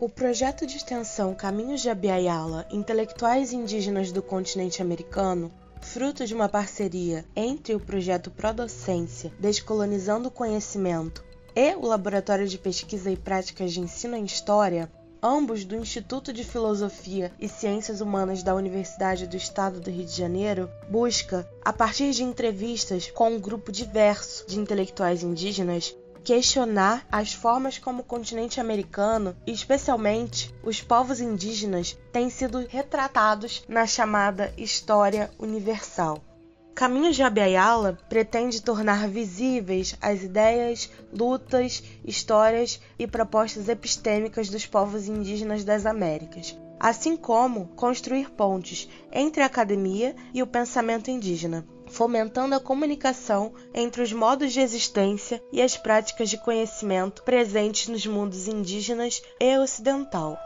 O projeto de extensão Caminhos de Abiaiala Intelectuais Indígenas do Continente Americano, fruto de uma parceria entre o projeto Prodocência Descolonizando o Conhecimento e o Laboratório de Pesquisa e Práticas de Ensino em História, ambos do Instituto de Filosofia e Ciências Humanas da Universidade do Estado do Rio de Janeiro, busca, a partir de entrevistas com um grupo diverso de intelectuais indígenas, questionar as formas como o continente americano, e especialmente os povos indígenas, têm sido retratados na chamada História Universal. Caminhos de Abiyala pretende tornar visíveis as ideias, lutas, histórias e propostas epistêmicas dos povos indígenas das Américas, assim como construir pontes entre a academia e o pensamento indígena, fomentando a comunicação entre os modos de existência e as práticas de conhecimento presentes nos mundos indígenas e ocidental.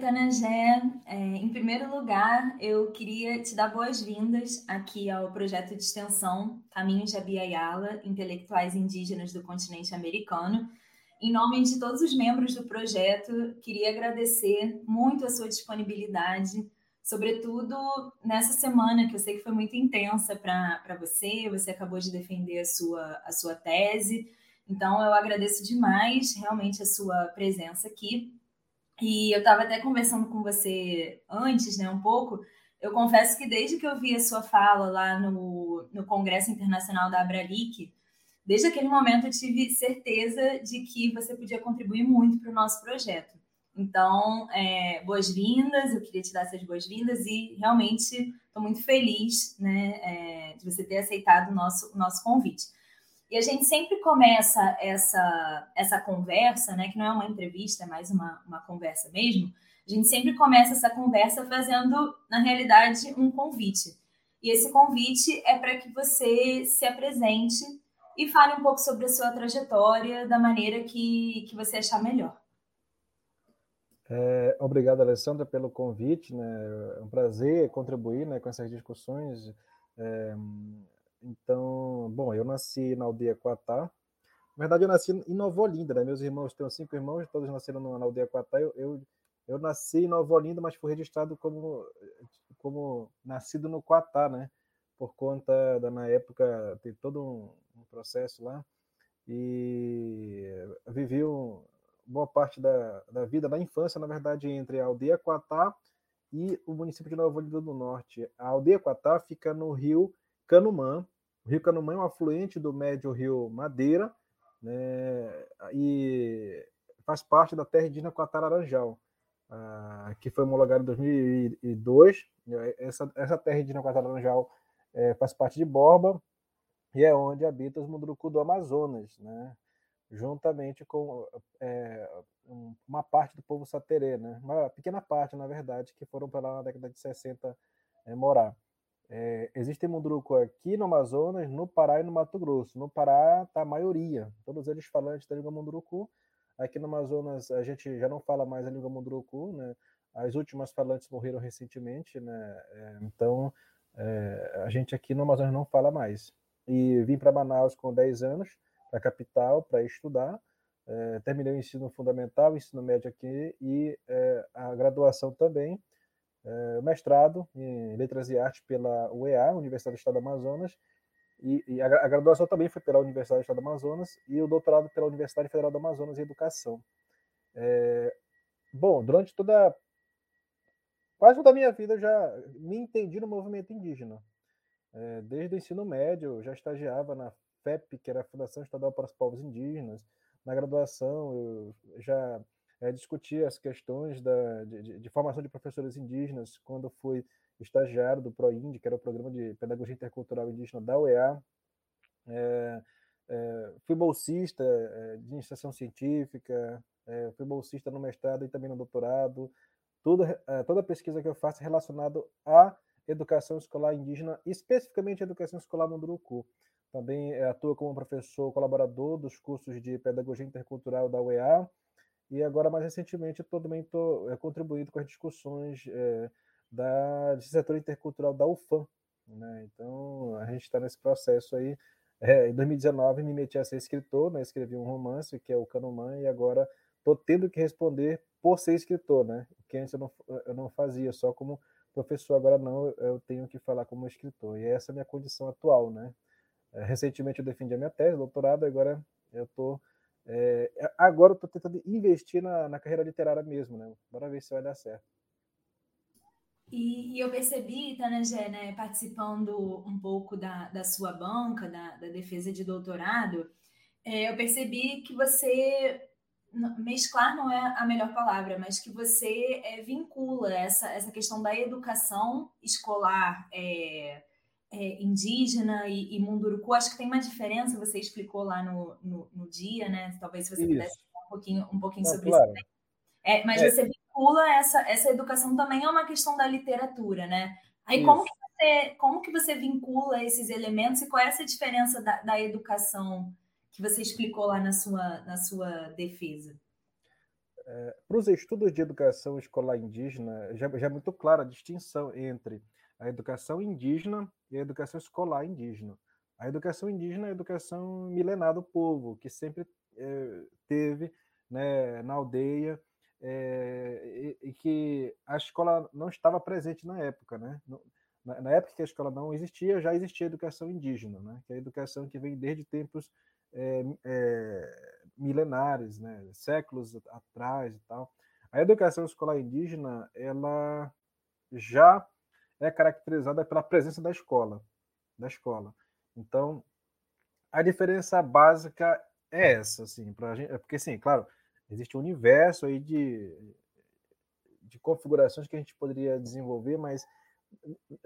Oi, Tanangé. É, em primeiro lugar, eu queria te dar boas-vindas aqui ao projeto de extensão Caminhos de Abiaiala, Intelectuais Indígenas do Continente Americano. Em nome de todos os membros do projeto, queria agradecer muito a sua disponibilidade, sobretudo nessa semana que eu sei que foi muito intensa para você, você acabou de defender a sua, a sua tese. Então, eu agradeço demais realmente a sua presença aqui. E eu estava até conversando com você antes, né, um pouco. Eu confesso que desde que eu vi a sua fala lá no, no Congresso Internacional da Abralic, desde aquele momento eu tive certeza de que você podia contribuir muito para o nosso projeto. Então, é, boas-vindas, eu queria te dar essas boas-vindas e realmente estou muito feliz né, é, de você ter aceitado o nosso, o nosso convite. E a gente sempre começa essa, essa conversa, né, que não é uma entrevista, é mais uma, uma conversa mesmo. A gente sempre começa essa conversa fazendo, na realidade, um convite. E esse convite é para que você se apresente e fale um pouco sobre a sua trajetória da maneira que, que você achar melhor. É, obrigado, Alessandra, pelo convite. Né? É um prazer contribuir né, com essas discussões. É, então, bom, eu nasci na aldeia Quatá. Na verdade, eu nasci em Nova Olinda, né? Meus irmãos, tenho cinco irmãos, todos nasceram na aldeia Quatá. Eu, eu, eu nasci em Nova Olinda, mas fui registrado como, como nascido no Quatá, né? Por conta da, na época, tem todo um, um processo lá. E vivi um, boa parte da, da vida, da infância, na verdade, entre a aldeia Quatá e o município de Nova Olinda do Norte. A aldeia Quatá fica no rio Canumã. O rio Canumã é um afluente do médio rio Madeira né, e faz parte da terra indígena Quatararanjal, ah, que foi homologada em 2002. Essa, essa terra indígena Quatararanjal é, faz parte de Borba e é onde habita os Munduruku do Amazonas, né, juntamente com é, uma parte do povo saterê, né, uma pequena parte, na verdade, que foram para lá na década de 60 é, morar. É, existem munduruku aqui no Amazonas, no Pará e no Mato Grosso. No Pará está a maioria, todos eles falantes da língua munduruku. Aqui no Amazonas a gente já não fala mais a língua munduruku, né? As últimas falantes morreram recentemente, né? É, então é, a gente aqui no Amazonas não fala mais. E vim para Manaus com 10 anos, para a capital, para estudar. É, terminei o ensino fundamental, o ensino médio aqui e é, a graduação também é, mestrado em Letras e Artes pela UEA, Universidade do Estado do Amazonas, e, e a, a, graduação também foi pela Universidade do Estado do Amazonas, e o doutorado pela Universidade Federal do Amazonas em Educação. É, bom, durante toda. quase toda a minha vida eu já me entendi no movimento indígena. É, desde o ensino médio, eu já estagiava na FEP, que era a Fundação Estadual para os Povos Indígenas. Na graduação, eu já é, discutir as questões da, de, de, formação de professores indígenas quando fui estagiário do ProInd, que era o Programa de Pedagogia Intercultural Indígena da UEA. É, é, fui bolsista é, de iniciação científica, é, fui bolsista no mestrado e também no doutorado. Tudo, é, toda a pesquisa que eu faço é relacionada à educação escolar indígena, especificamente a educação escolar Munduruku. também atua como professor colaborador dos cursos de Pedagogia Intercultural da UEA, e agora, mais recentemente, eu também estou é, contribuindo com as discussões é, da, do setor intercultural da UFAM. Né? Então, a gente está nesse processo aí. É, em 2019, me meti a ser escritor, né? escrevi um romance, que é o Canomã, e agora estou tendo que responder por ser escritor, né? que antes eu não, eu não fazia, só como professor, agora não, eu tenho que falar como escritor. E essa é a minha condição atual. Né? É, recentemente eu defendi a minha tese, doutorado, agora eu estou é, agora eu estou tentando investir na, na, carreira literária mesmo, né? Bora ver se vai dar certo. E, e eu percebi, Tanagé, né, participando um pouco da, da sua banca, da, da defesa de doutorado, é, eu percebi que você, mesclar não é a melhor palavra, mas que você é, vincula essa, essa questão da educação escolar é, é, indígena e, e, munduruku, acho que tem uma diferença, você explicou lá no, no, no dia, né? Talvez se você isso. pudesse falar um pouquinho, um pouquinho é, sobre claro. isso. É, mas é. você vincula essa, essa educação também é uma questão da literatura, né? Aí como que, você, como que você vincula esses elementos e qual é essa diferença da, da educação que você explicou lá na sua, na sua defesa? É, para os estudos de educação escolar indígena, já, já é muito clara a distinção entre a educação indígena e a educação escolar indígena. A educação indígena é a educação milenar do povo, que sempre é, teve né, na aldeia é, e, e, que a escola não estava presente na época. Né? Na, na, época que a escola não existia, já existia a educação indígena, né? que é a educação que vem desde tempos é, milenares, né? séculos atrás e tal. A educação escolar indígena, ela já é caracterizada pela presença da escola, da escola. Então, a diferença básica é essa, assim, para gente, é porque sim, claro, existe um universo aí de, de configurações que a gente poderia desenvolver, mas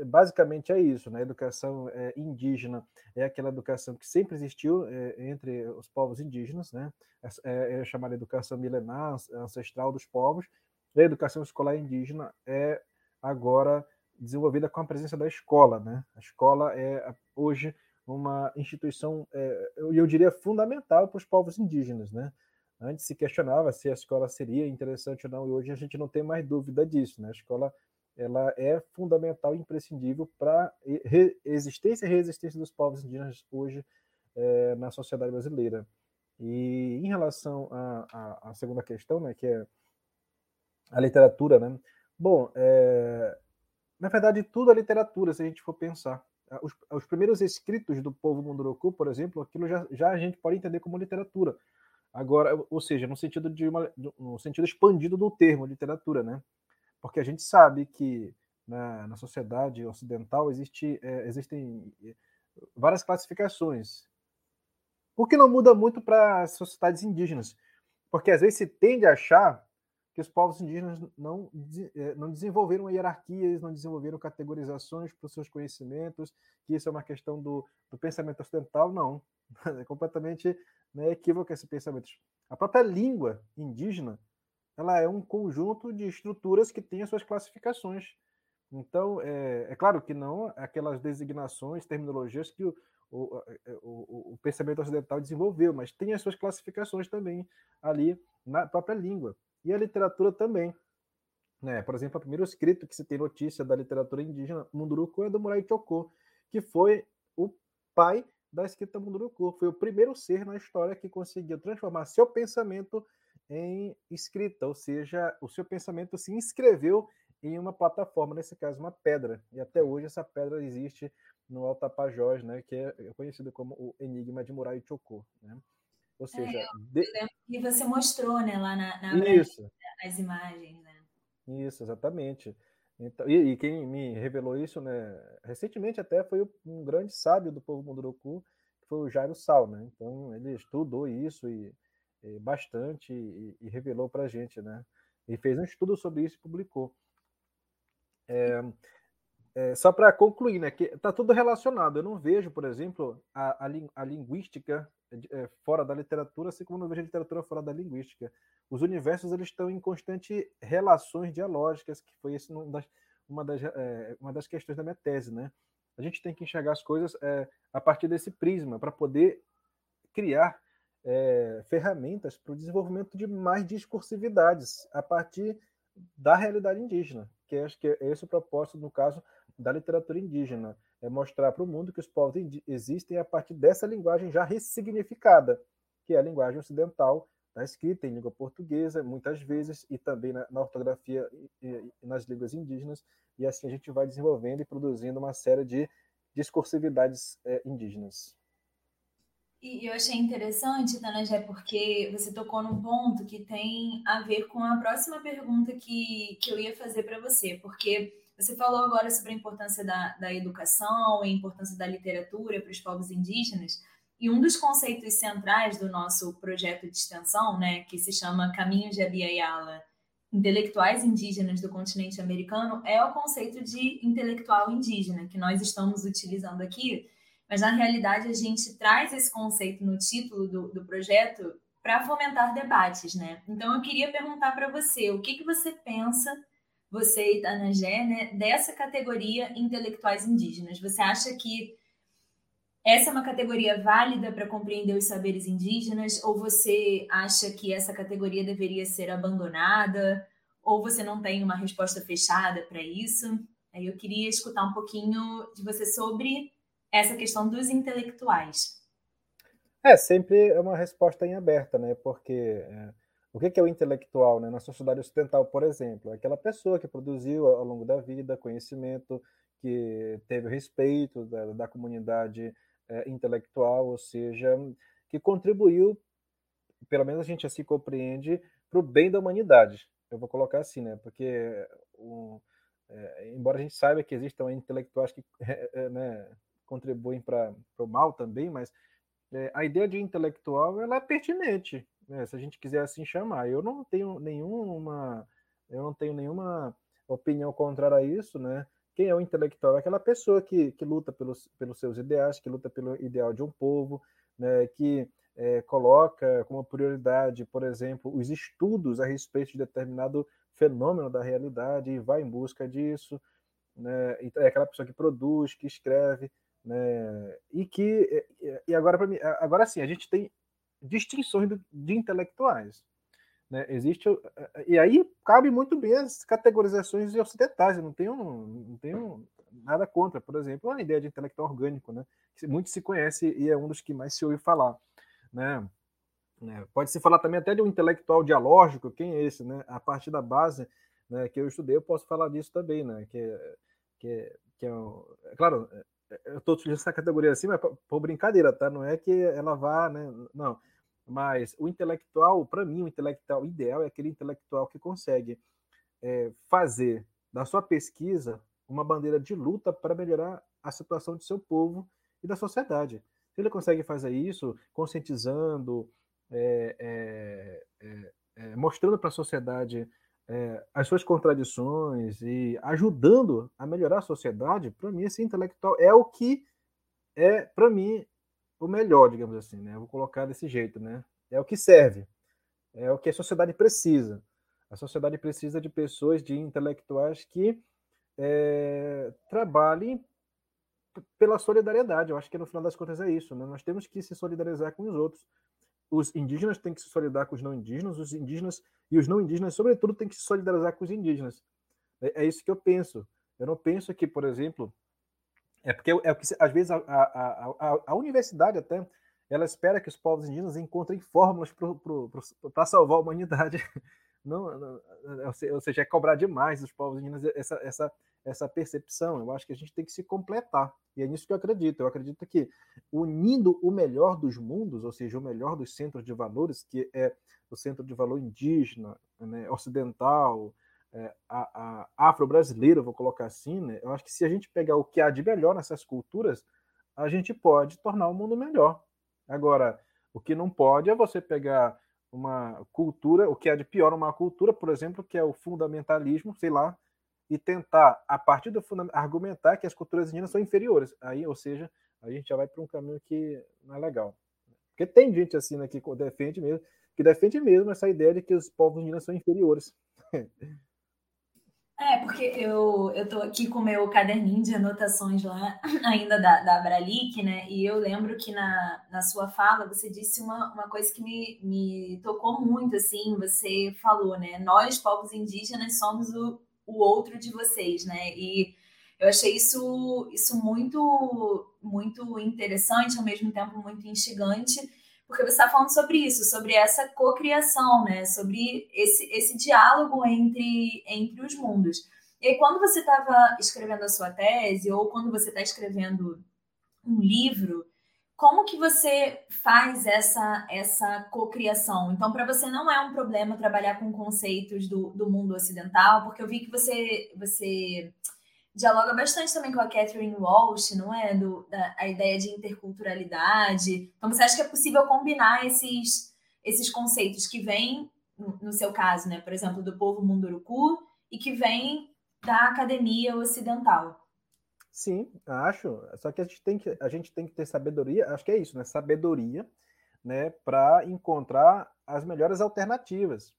basicamente é isso, né? A educação é, indígena é aquela educação que sempre existiu é, entre os povos indígenas, né? É, é chamada educação milenar, ancestral dos povos. E a educação escolar indígena é agora desenvolvida com a presença da escola. Né? A escola é hoje uma instituição, é, eu diria, fundamental para os povos indígenas. Né? Antes se questionava se a escola seria interessante ou não, e hoje a gente não tem mais dúvida disso. Né? A escola ela é fundamental e imprescindível para a existência e resistência dos povos indígenas hoje é, na sociedade brasileira. E em relação à, segunda questão, né, que é a literatura, né? Bom, é, na verdade, tudo é literatura, se a gente for pensar. Ah, os, os primeiros escritos do povo Munduruku, por exemplo, aquilo já, já a gente pode entender como literatura. Agora, ou seja, no sentido de uma, no sentido expandido do termo literatura, né? Porque a gente sabe que na, na sociedade ocidental existe, é, existem é, várias classificações. O que não muda muito para as sociedades indígenas, porque às vezes se tende a achar que os povos indígenas não, eh, não desenvolveram hierarquias, não desenvolveram categorizações para os seus conhecimentos, que isso é uma questão do, do pensamento ocidental, não. É completamente né, equívoco esse pensamento. A própria língua indígena ela é um conjunto de estruturas que tem as suas classificações. Então, é, é claro que não aquelas designações, terminologias que o, o, o, o pensamento ocidental desenvolveu, mas tem as suas classificações também ali na própria língua. E a literatura também. Né? Por exemplo, o primeiro escrito que se tem notícia da literatura indígena Munduruku é do Murai Chocó, que foi o pai da escrita Munduruku. Foi o primeiro ser na história que conseguiu transformar seu pensamento em escrita, ou seja, o seu pensamento se inscreveu em uma plataforma, nesse caso uma pedra. E até hoje essa pedra existe no Alto Tapajós, né, que é conhecido como o Enigma de Murai Chocó. Né? Ou é, seja, é, de... que você mostrou, né, lá na, na isso. as imagens, né? Isso, exatamente. Então, e, e, quem me revelou isso, né, recentemente até foi um grande sábio do povo Munduruku, que foi o Jairo Sal, né? Então ele estudou isso e, e bastante e, e revelou para a gente, né? E fez um estudo sobre isso e publicou. É, é, só para concluir, né, que está tudo relacionado. Eu não vejo, por exemplo, a, a, a linguística é, fora da literatura, assim como não vejo a literatura fora da linguística. Os universos eles estão em constante relações dialógicas, que foi esse uma das, uma das, é, uma das questões da minha tese, né? a gente tem que enxergar as coisas é, a partir desse prisma, para poder criar é, ferramentas para o desenvolvimento de mais discursividades a partir da realidade indígena, que acho que é esse o propósito, no caso, da literatura indígena, é mostrar para o mundo que os povos existem a partir dessa linguagem já ressignificada, que é a linguagem ocidental, na escrita em língua portuguesa, muitas vezes, e também na, na ortografia e, e, nas línguas indígenas, e assim a gente vai desenvolvendo e produzindo uma série de discursividades é, indígenas. E eu achei interessante, Tanajé, porque você tocou num ponto que tem a ver com a próxima pergunta que, que eu ia fazer para você, porque você falou agora sobre a importância da, da educação e a importância da literatura para os povos indígenas, e um dos conceitos centrais do nosso projeto de extensão, né, que se chama Caminhos de Abiyala, intelectuais indígenas do continente americano, é o conceito de intelectual indígena, que nós estamos utilizando aqui mas na realidade a gente traz esse conceito no título do, do projeto para fomentar debates, né? Então eu queria perguntar para você, o que, que você pensa, você e Tanagé, né, dessa categoria intelectuais indígenas? Você acha que essa é uma categoria válida para compreender os saberes indígenas? Ou você acha que essa categoria deveria ser abandonada? Ou você não tem uma resposta fechada para isso? Aí eu queria escutar um pouquinho de você sobre essa questão dos intelectuais? É, sempre é uma resposta em aberta, né? Porque é, o que é o intelectual, né? Na sociedade ocidental, por exemplo, é aquela pessoa que produziu ao longo da vida conhecimento, que teve respeito da, da comunidade é, intelectual, ou seja, que contribuiu, pelo menos a gente assim compreende, para o bem da humanidade. Eu vou colocar assim, né? Porque um, é, embora a gente saiba que existam intelectuais que é né, contribuem para o mal também, mas a ideia de intelectual ela é pertinente, né, se a gente quiser assim chamar. Eu não tenho nenhuma, eu não tenho nenhuma opinião contrária a isso, né? Quem é o intelectual? É aquela pessoa que, que luta pelos, pelos seus ideais, que luta pelo ideal de um povo, né, que é, coloca como prioridade, por exemplo, os estudos a respeito de determinado fenômeno da realidade e vai em busca disso. Né, é aquela pessoa que produz, que escreve, né? E que e agora para mim, agora sim, a gente tem distinções de intelectuais, né? Existe e aí cabe muito bem as categorizações ocidentais, eu não tenho não tenho nada contra, por exemplo, a ideia de intelectual orgânico, né? Que muito se conhece e é um dos que mais se ouve falar, né? né? Pode se falar também até de um intelectual dialógico, quem é esse, né? A partir da base né, que eu estudei, eu posso falar disso também, né? Que, que, que é, é claro, eu estou utilizando essa categoria assim, mas por brincadeira, tá? Não é que ela vá, né? Não. Mas o intelectual, para mim, o intelectual ideal é aquele intelectual que consegue é, fazer da sua pesquisa uma bandeira de luta para melhorar a situação de seu povo e da sociedade. Se ele consegue fazer isso, conscientizando, é, é, é, é mostrando para a sociedade é, as suas contradições e ajudando a melhorar a sociedade, para mim, esse intelectual é o que é, para mim, o melhor, digamos assim, né? Eu vou colocar desse jeito, né? É o que serve, é o que a sociedade precisa. A sociedade precisa de pessoas, de intelectuais que é, trabalhem pela solidariedade. Eu acho que no final das contas é isso, né? Nós temos que se solidarizar com os outros os indígenas têm que se solidarizar com os não indígenas, os indígenas e os não indígenas, sobretudo, têm que se solidarizar com os indígenas. É, é isso que eu penso. Eu não penso que, por exemplo, é porque é o que às vezes a, a, a, a universidade até ela espera que os povos indígenas encontrem fórmulas para salvar a humanidade. Não, não, ou seja, é cobrar demais dos povos indígenas essa, essa, essa percepção. Eu acho que a gente tem que se completar. E é nisso que eu acredito. Eu acredito que unindo o melhor dos mundos, ou seja, o melhor dos centros de valores, que é o centro de valor indígena, né, ocidental, é, a, a afro-brasileiro, vou colocar assim, né, eu acho que se a gente pegar o que há de melhor nessas culturas, a gente pode tornar o mundo melhor. Agora, o que não pode é você pegar uma cultura, o que há de pior numa cultura, por exemplo, que é o fundamentalismo, sei lá, e tentar, a partir do argumentar que as culturas indígenas são inferiores. Aí, ou seja, a gente já vai para um caminho que não é legal. Porque tem gente assim né, que defende mesmo, que defende mesmo essa ideia de que os povos indígenas são inferiores. É, porque eu, eu aqui com o meu caderninho de anotações lá, ainda da, da Abralic, né? E eu lembro que na, na sua fala você disse uma, uma coisa que me, me tocou muito, assim, você falou, né? Nós, povos indígenas, somos o, o outro de vocês, né? E eu achei isso, isso muito, muito interessante, ao mesmo tempo muito instigante, porque você está falando sobre isso, sobre essa cocriação, né? Sobre esse, esse diálogo entre, entre os mundos. E quando você estava escrevendo a sua tese, ou quando você está escrevendo um livro, como que você faz essa, essa cocriação? Então, para você não é um problema trabalhar com conceitos do, do mundo ocidental, porque eu vi que você, você dialoga bastante também com a Catherine Walsh, não é? Do, da, a ideia de interculturalidade. Então, você acha que é possível combinar esses, esses conceitos que vêm, no, seu caso, né? Por exemplo, do povo munduruku e que vêm da academia ocidental? Sim, acho. Só que a gente tem que, a gente tem que ter sabedoria, acho que é isso, né? Sabedoria, né? Para encontrar as melhores alternativas.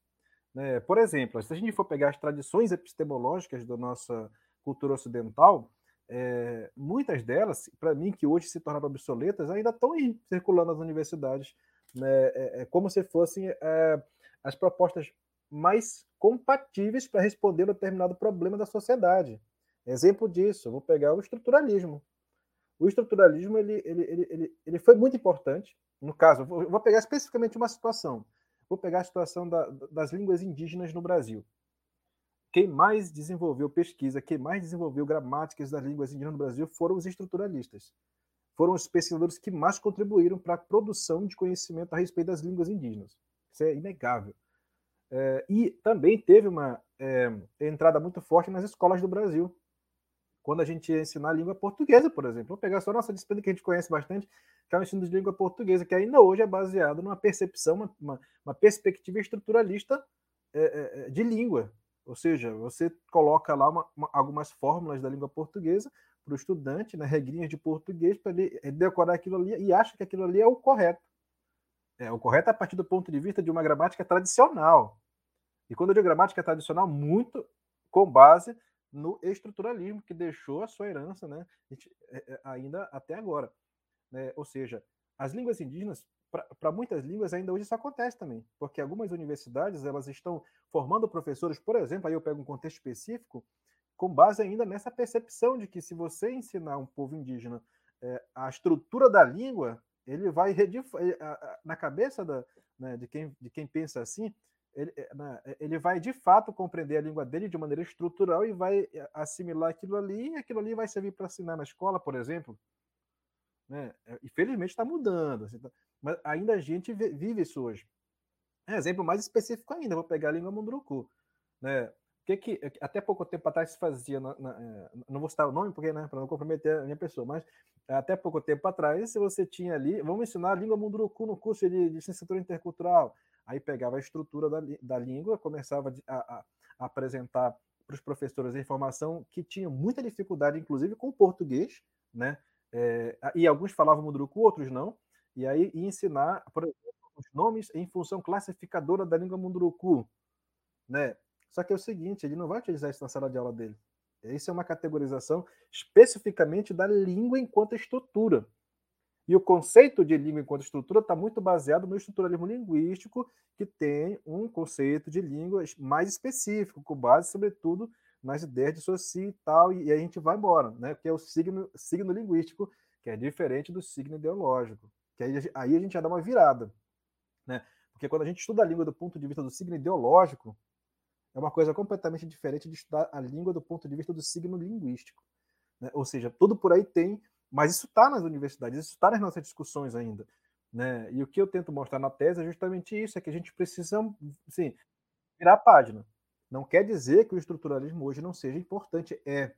Né? Por exemplo, se a gente for pegar as tradições epistemológicas da nossa cultura ocidental, é, muitas delas, para mim, que hoje se tornaram obsoletas, ainda estão aí, circulando nas universidades, né, é, é como se fossem é, as propostas mais compatíveis para responder a determinado problema da sociedade. Exemplo disso, vou pegar o estruturalismo. O estruturalismo ele, ele, ele, ele, ele foi muito importante. No caso, vou, vou pegar especificamente uma situação. Vou pegar a situação da, das línguas indígenas no Brasil. Quem mais desenvolveu pesquisa, quem mais desenvolveu gramáticas das línguas indígenas no Brasil foram os estruturalistas. Foram os pesquisadores que mais contribuíram para a produção de conhecimento a respeito das línguas indígenas. Isso é inegável. É, e também teve uma é, entrada muito forte nas escolas do Brasil. Quando a gente ia ensinar a língua portuguesa, por exemplo. Vou pegar só a nossa disciplina que a gente conhece bastante, que é o ensino de língua portuguesa, que ainda hoje é baseado numa percepção, uma, uma, uma perspectiva estruturalista é, é de língua. Ou seja, você coloca lá uma, uma, algumas fórmulas da língua portuguesa para o estudante, né, regrinhas de português, para ele decorar aquilo ali e acha que aquilo ali é o correto. É, o correto é a partir do ponto de vista de uma gramática tradicional. E quando eu digo gramática tradicional, muito com base no estruturalismo, que deixou a sua herança né, é, é, ainda até agora. Né? Ou seja, as línguas indígenas para muitas línguas ainda hoje isso acontece também, porque algumas universidades elas estão formando professores, por exemplo, aí eu pego um contexto específico, com base ainda nessa percepção de que se você ensinar um povo indígena é, a estrutura da língua, ele vai na cabeça da, né, de, quem, de quem pensa assim, ele, né, ele vai de fato compreender a língua dele de maneira estrutural e vai assimilar aquilo ali, e aquilo ali vai servir para ensinar na escola, por exemplo. Né? Infelizmente está mudando. Assim, tá mas ainda a gente vive isso hoje. Um exemplo mais específico ainda, vou pegar a língua munduruku. Né? Que que, até pouco tempo atrás se fazia, na, na, eh, não vou citar o nome porque, né, para não comprometer a minha pessoa, mas até pouco tempo atrás, você tinha ali, vamos ensinar a língua munduruku no curso de, de licenciatura intercultural, aí pegava a estrutura da, da língua, começava a, a, a apresentar para os professores a informação que tinha muita dificuldade, inclusive com o português, né? É, e alguns falavam munduruku, outros não, e aí ensinar, por exemplo, os nomes em função classificadora da língua munduruku, né? Só que é o seguinte, ele não vai utilizar isso na sala de aula dele. Isso é uma categorização especificamente da língua enquanto estrutura. E o conceito de língua enquanto estrutura está muito baseado no estruturalismo linguístico, que tem um conceito de língua mais específico, com base, sobretudo, nas ideias de Saussure e tal, e a gente vai embora, né? que é o signo, signo linguístico, que é diferente do signo ideológico. Que aí, aí a gente já dá uma virada. Né? Porque quando a gente estuda a língua do ponto de vista do signo ideológico, é uma coisa completamente diferente de estudar a língua do ponto de vista do signo linguístico. Né? Ou seja, tudo por aí tem, mas isso está nas universidades, isso está nas nossas discussões ainda. Né? E o que eu tento mostrar na tese é justamente isso, é que a gente precisa assim, virar a página. Não quer dizer que o estruturalismo hoje não seja importante, é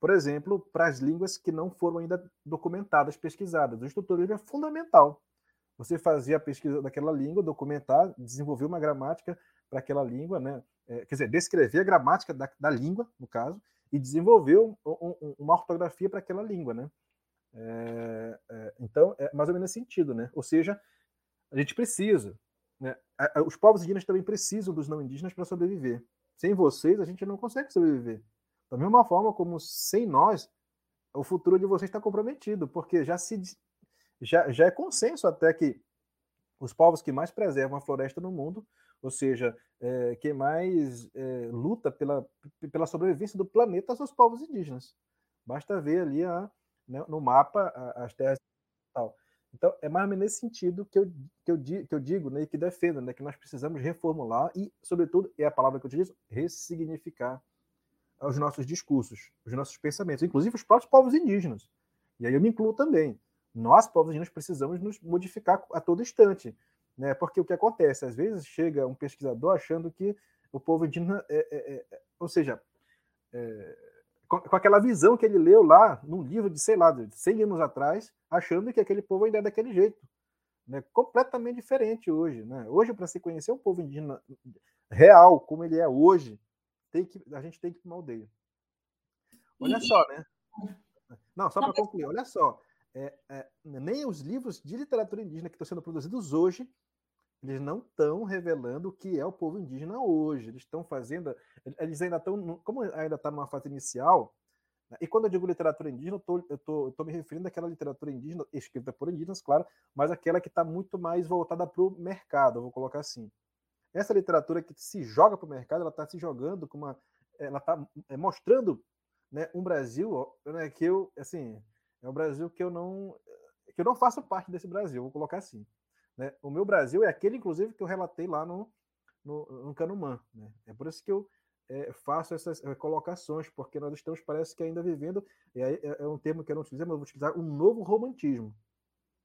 por exemplo, para as línguas que não foram ainda documentadas, pesquisadas. O estruturalismo é fundamental. Você fazia a pesquisa daquela língua, documentar, desenvolver uma gramática para aquela língua, né? É, quer dizer, descrever a gramática da, da língua, no caso, e desenvolver um, um, uma ortografia para aquela língua, né? É, é, então, é mais ou menos nesse sentido, né? Ou seja, a gente precisa, né? Os povos indígenas também precisam dos não indígenas para sobreviver. sem vocês a gente não consegue sobreviver. Da mesma forma como sem nós, o futuro de vocês está comprometido, porque já se já, já é consenso até que os povos que mais preservam a floresta no mundo, ou seja, é, quem mais é, luta pela, pela sobrevivência do planeta são os povos indígenas. Basta ver ali a, né, no mapa as terras tal. Então, é mais ou menos nesse sentido que eu, que eu, que eu digo né, e que defendo, né, que nós precisamos reformular e, sobretudo, é a palavra que eu utilizo, ressignificar os nossos discursos, os nossos pensamentos, inclusive os próprios povos indígenas. E aí eu me incluo também. Nós, povos indígenas, precisamos nos modificar a todo instante. Né? Porque o que acontece? Às vezes chega um pesquisador achando que o povo indígena, é, é, é, ou seja, é, com, com, aquela visão que ele leu lá num livro de, sei lá, de 100 anos atrás, achando que aquele povo ainda é daquele jeito. Né? Completamente diferente hoje. Né? Hoje, para se conhecer um povo indígena real, como ele é hoje, tem que, a gente tem que ir para uma aldeia. Olha e... só, né? Não, só para concluir, olha só. É, é, nem os livros de literatura indígena que estão sendo produzidos hoje, eles não estão revelando o que é o povo indígena hoje. Eles estão fazendo. Eles ainda estão. Como ainda está numa fase inicial, né? e quando eu digo literatura indígena, eu tô, estou tô me referindo àquela literatura indígena, escrita por indígenas, claro, mas aquela que está muito mais voltada para o mercado, eu vou colocar assim. Essa literatura que se joga para o mercado, ela está se jogando com uma. Ela está é, mostrando né, um Brasil né, que eu, assim, é um Brasil que eu não. que eu não faço parte desse Brasil, vou colocar assim. Né? O meu Brasil é aquele, inclusive, que eu relatei lá no, no, no Canumã. Né? É por isso que eu é, faço essas é, colocações, porque nós estamos, parece que ainda vivendo, é, é, um termo que eu não utilizei, mas eu vou utilizar um novo romantismo.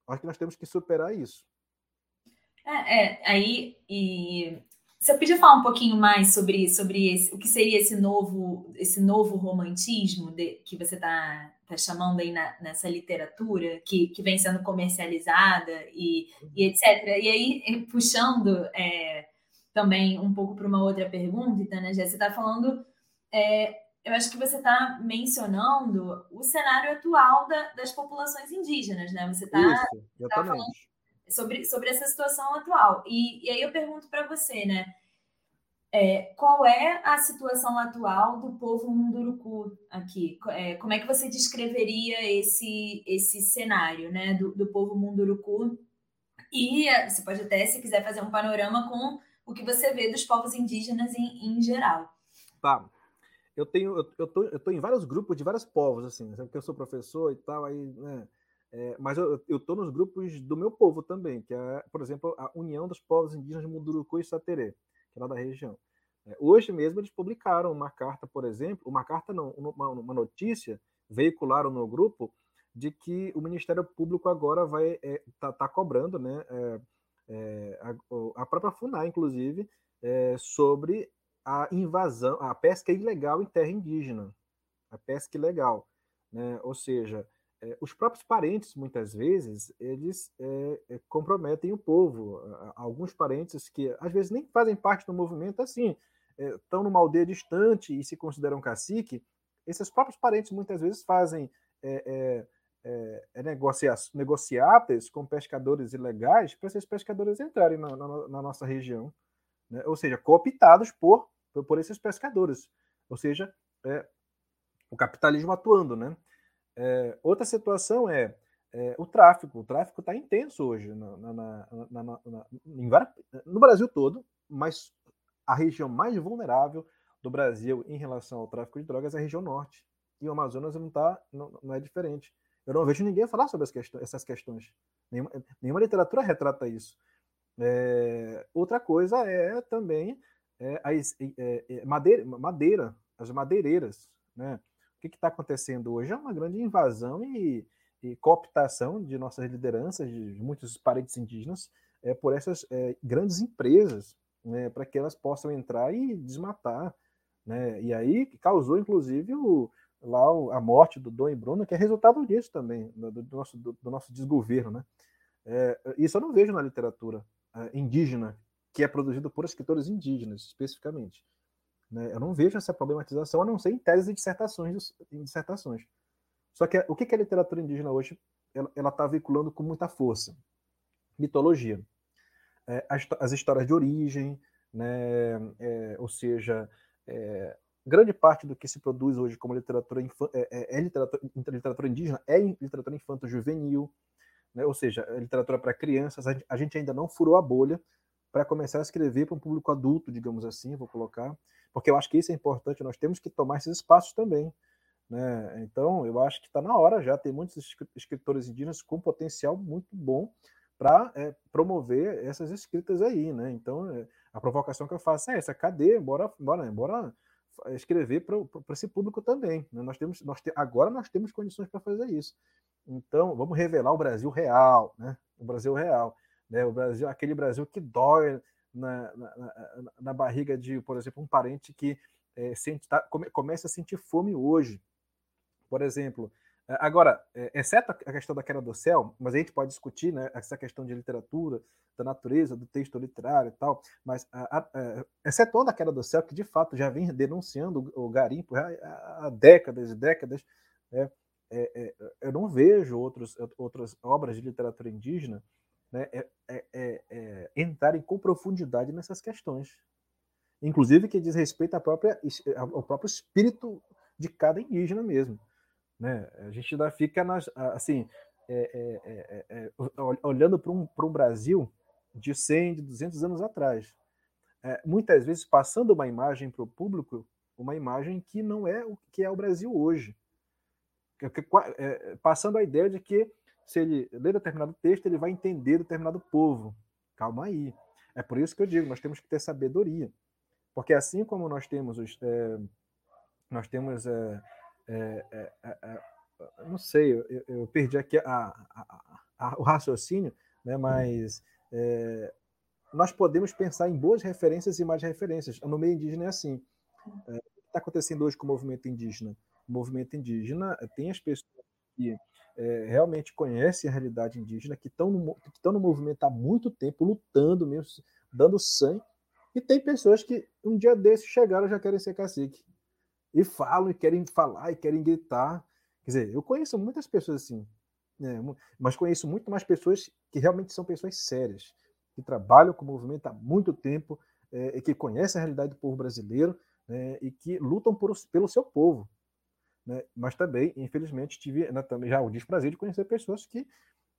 Acho que nós temos que superar isso. É, é, aí, e você podia falar um pouquinho mais sobre, sobre esse, o que seria esse novo, esse novo romantismo de, que você está tá chamando aí na, nessa literatura, que, que vem sendo comercializada e, e etc. E aí, puxando é, também um pouco para uma outra pergunta, Itana, já você está falando, é, eu acho que você está mencionando o cenário atual da, das populações indígenas, né? Você está tá falando sobre, sobre essa situação atual. E, e aí eu pergunto para você, né? É, qual é a situação atual do povo munduruku aqui? É, como é que você descreveria esse, esse cenário né, do, do povo munduruku? E é, você pode até, se quiser, fazer um panorama com o que você vê dos povos indígenas em, em geral. Tá. Eu tenho, eu, eu, tô, eu tô em vários grupos de vários povos, assim, porque eu sou professor e tal, aí, né, é, mas eu estou nos grupos do meu povo também, que é, por exemplo, a União dos Povos Indígenas de Munduruku e Saterê, que é lá da região. É, hoje mesmo eles publicaram uma carta, por exemplo, uma carta não, uma, uma notícia, veicularam no grupo, de que o Ministério Público agora vai é, tá, tá cobrando, né, é, é, a, a, própria FUNAI, inclusive, é, sobre a invasão, a pesca ilegal em terra indígena, a pesca ilegal, né? Ou seja, é, os próprios parentes, muitas vezes, eles é, é, comprometem o povo. Alguns parentes que, às vezes, nem fazem parte do movimento, assim, estão numa aldeia distante e se consideram cacique, esses próprios parentes, muitas vezes, fazem é, é, negocia negociatas com pescadores ilegais para esses pescadores entrarem na, na, na nossa região. Né? Ou seja, cooptados por, por esses pescadores. Ou seja, o capitalismo atuando, né? É, outra situação é, é, o tráfico. O tráfico está intenso hoje na, na, na, no Brasil todo, mas a região mais vulnerável do Brasil em relação ao tráfico de drogas é a região norte. E o Amazonas não, tá, não, não é diferente. Eu não vejo ninguém falar sobre essas questões. Nenhuma, nenhuma, literatura retrata isso. É, outra coisa é também é, a, é, é, madeira, madeira, as madeireiras. Né? Que está acontecendo hoje é uma grande invasão e, e, cooptação de nossas lideranças, de muitos parentes indígenas, é, por essas é, grandes empresas, né, para que elas possam entrar e desmatar. Né? E aí causou, inclusive, o, lá a morte do Dom e Bruno, que é resultado disso também, do, do nosso, do, do, nosso desgoverno. Né? É, isso eu não vejo na literatura é, indígena, que é produzido por escritores indígenas, especificamente. Né? Eu não vejo essa problematização, a não ser em teses e dissertações. Em dissertações. Só que o que, que a literatura indígena hoje ela está veiculando com muita força? Mitologia. É, as, as, histórias de origem, né? É, ou seja, é, grande parte do que se produz hoje como literatura, é, é, é, literatura, literatura indígena é literatura infanto-juvenil, né? ou seja, é literatura para crianças. A gente ainda não furou a bolha para começar a escrever para um público adulto, digamos assim, vou colocar, porque eu acho que isso é importante, nós temos que tomar esses espaços também. Né? Então, eu acho que está na hora já, tem muitos escritores indígenas com potencial muito bom para é, promover essas escritas aí. Né? Então, é, a provocação que eu faço é essa: cadê? Bora, bora, bora escrever para esse público também. Né? Nós temos, nós te, agora nós temos condições para fazer isso. Então, vamos revelar o Brasil real, né? o Brasil real. Né? O Brasil, aquele Brasil que dói na, na, na, na barriga de, por exemplo, um parente que é, sente, tá, come, começa a sentir fome hoje por exemplo. Eh, agora, eh, exceto a questão da queda do céu, mas a gente pode discutir né, essa questão de literatura, da natureza, do texto literário e tal, mas a, a, excetuando a queda do céu, que de fato já vem denunciando o, garimpo há, décadas e décadas, é, é, é, eu não vejo outros, outras obras de literatura indígena né, é, entrarem com profundidade nessas questões. Inclusive que diz respeito à própria, ao próprio espírito de cada indígena mesmo. Né? A gente ainda fica nas, assim, é, é, é, olhando para um, um Brasil de 100, de 200 anos atrás. muitas vezes passando uma imagem para o público, uma imagem que não é o que é o Brasil hoje. passando a ideia de que se ele ler determinado texto, ele vai entender determinado povo. Calma aí. É por isso que eu digo, nós temos que ter sabedoria. Porque assim como nós temos os, é, nós temos é, é, é, é, é não sei, eu, eu, perdi aqui a, a, a, o raciocínio, né, mas nós podemos pensar em boas referências e más referências. No meio indígena é assim. O que está acontecendo hoje com o movimento indígena? O movimento indígena tem as pessoas que é, realmente conhecem a realidade indígena, que estão no, que no movimento há muito tempo, lutando mesmo, dando sangue, e tem pessoas que um dia desses chegaram e já querem ser cacique e falam e querem falar e querem gritar. Quer dizer, eu conheço muitas pessoas assim, né? mas conheço muito mais pessoas que realmente são pessoas sérias, que trabalham com o movimento há muito tempo, é, que conhecem a realidade do povo brasileiro né? e que lutam por, pelo seu povo. Né? Mas também, infelizmente, tive né, também já o desprazer de conhecer pessoas que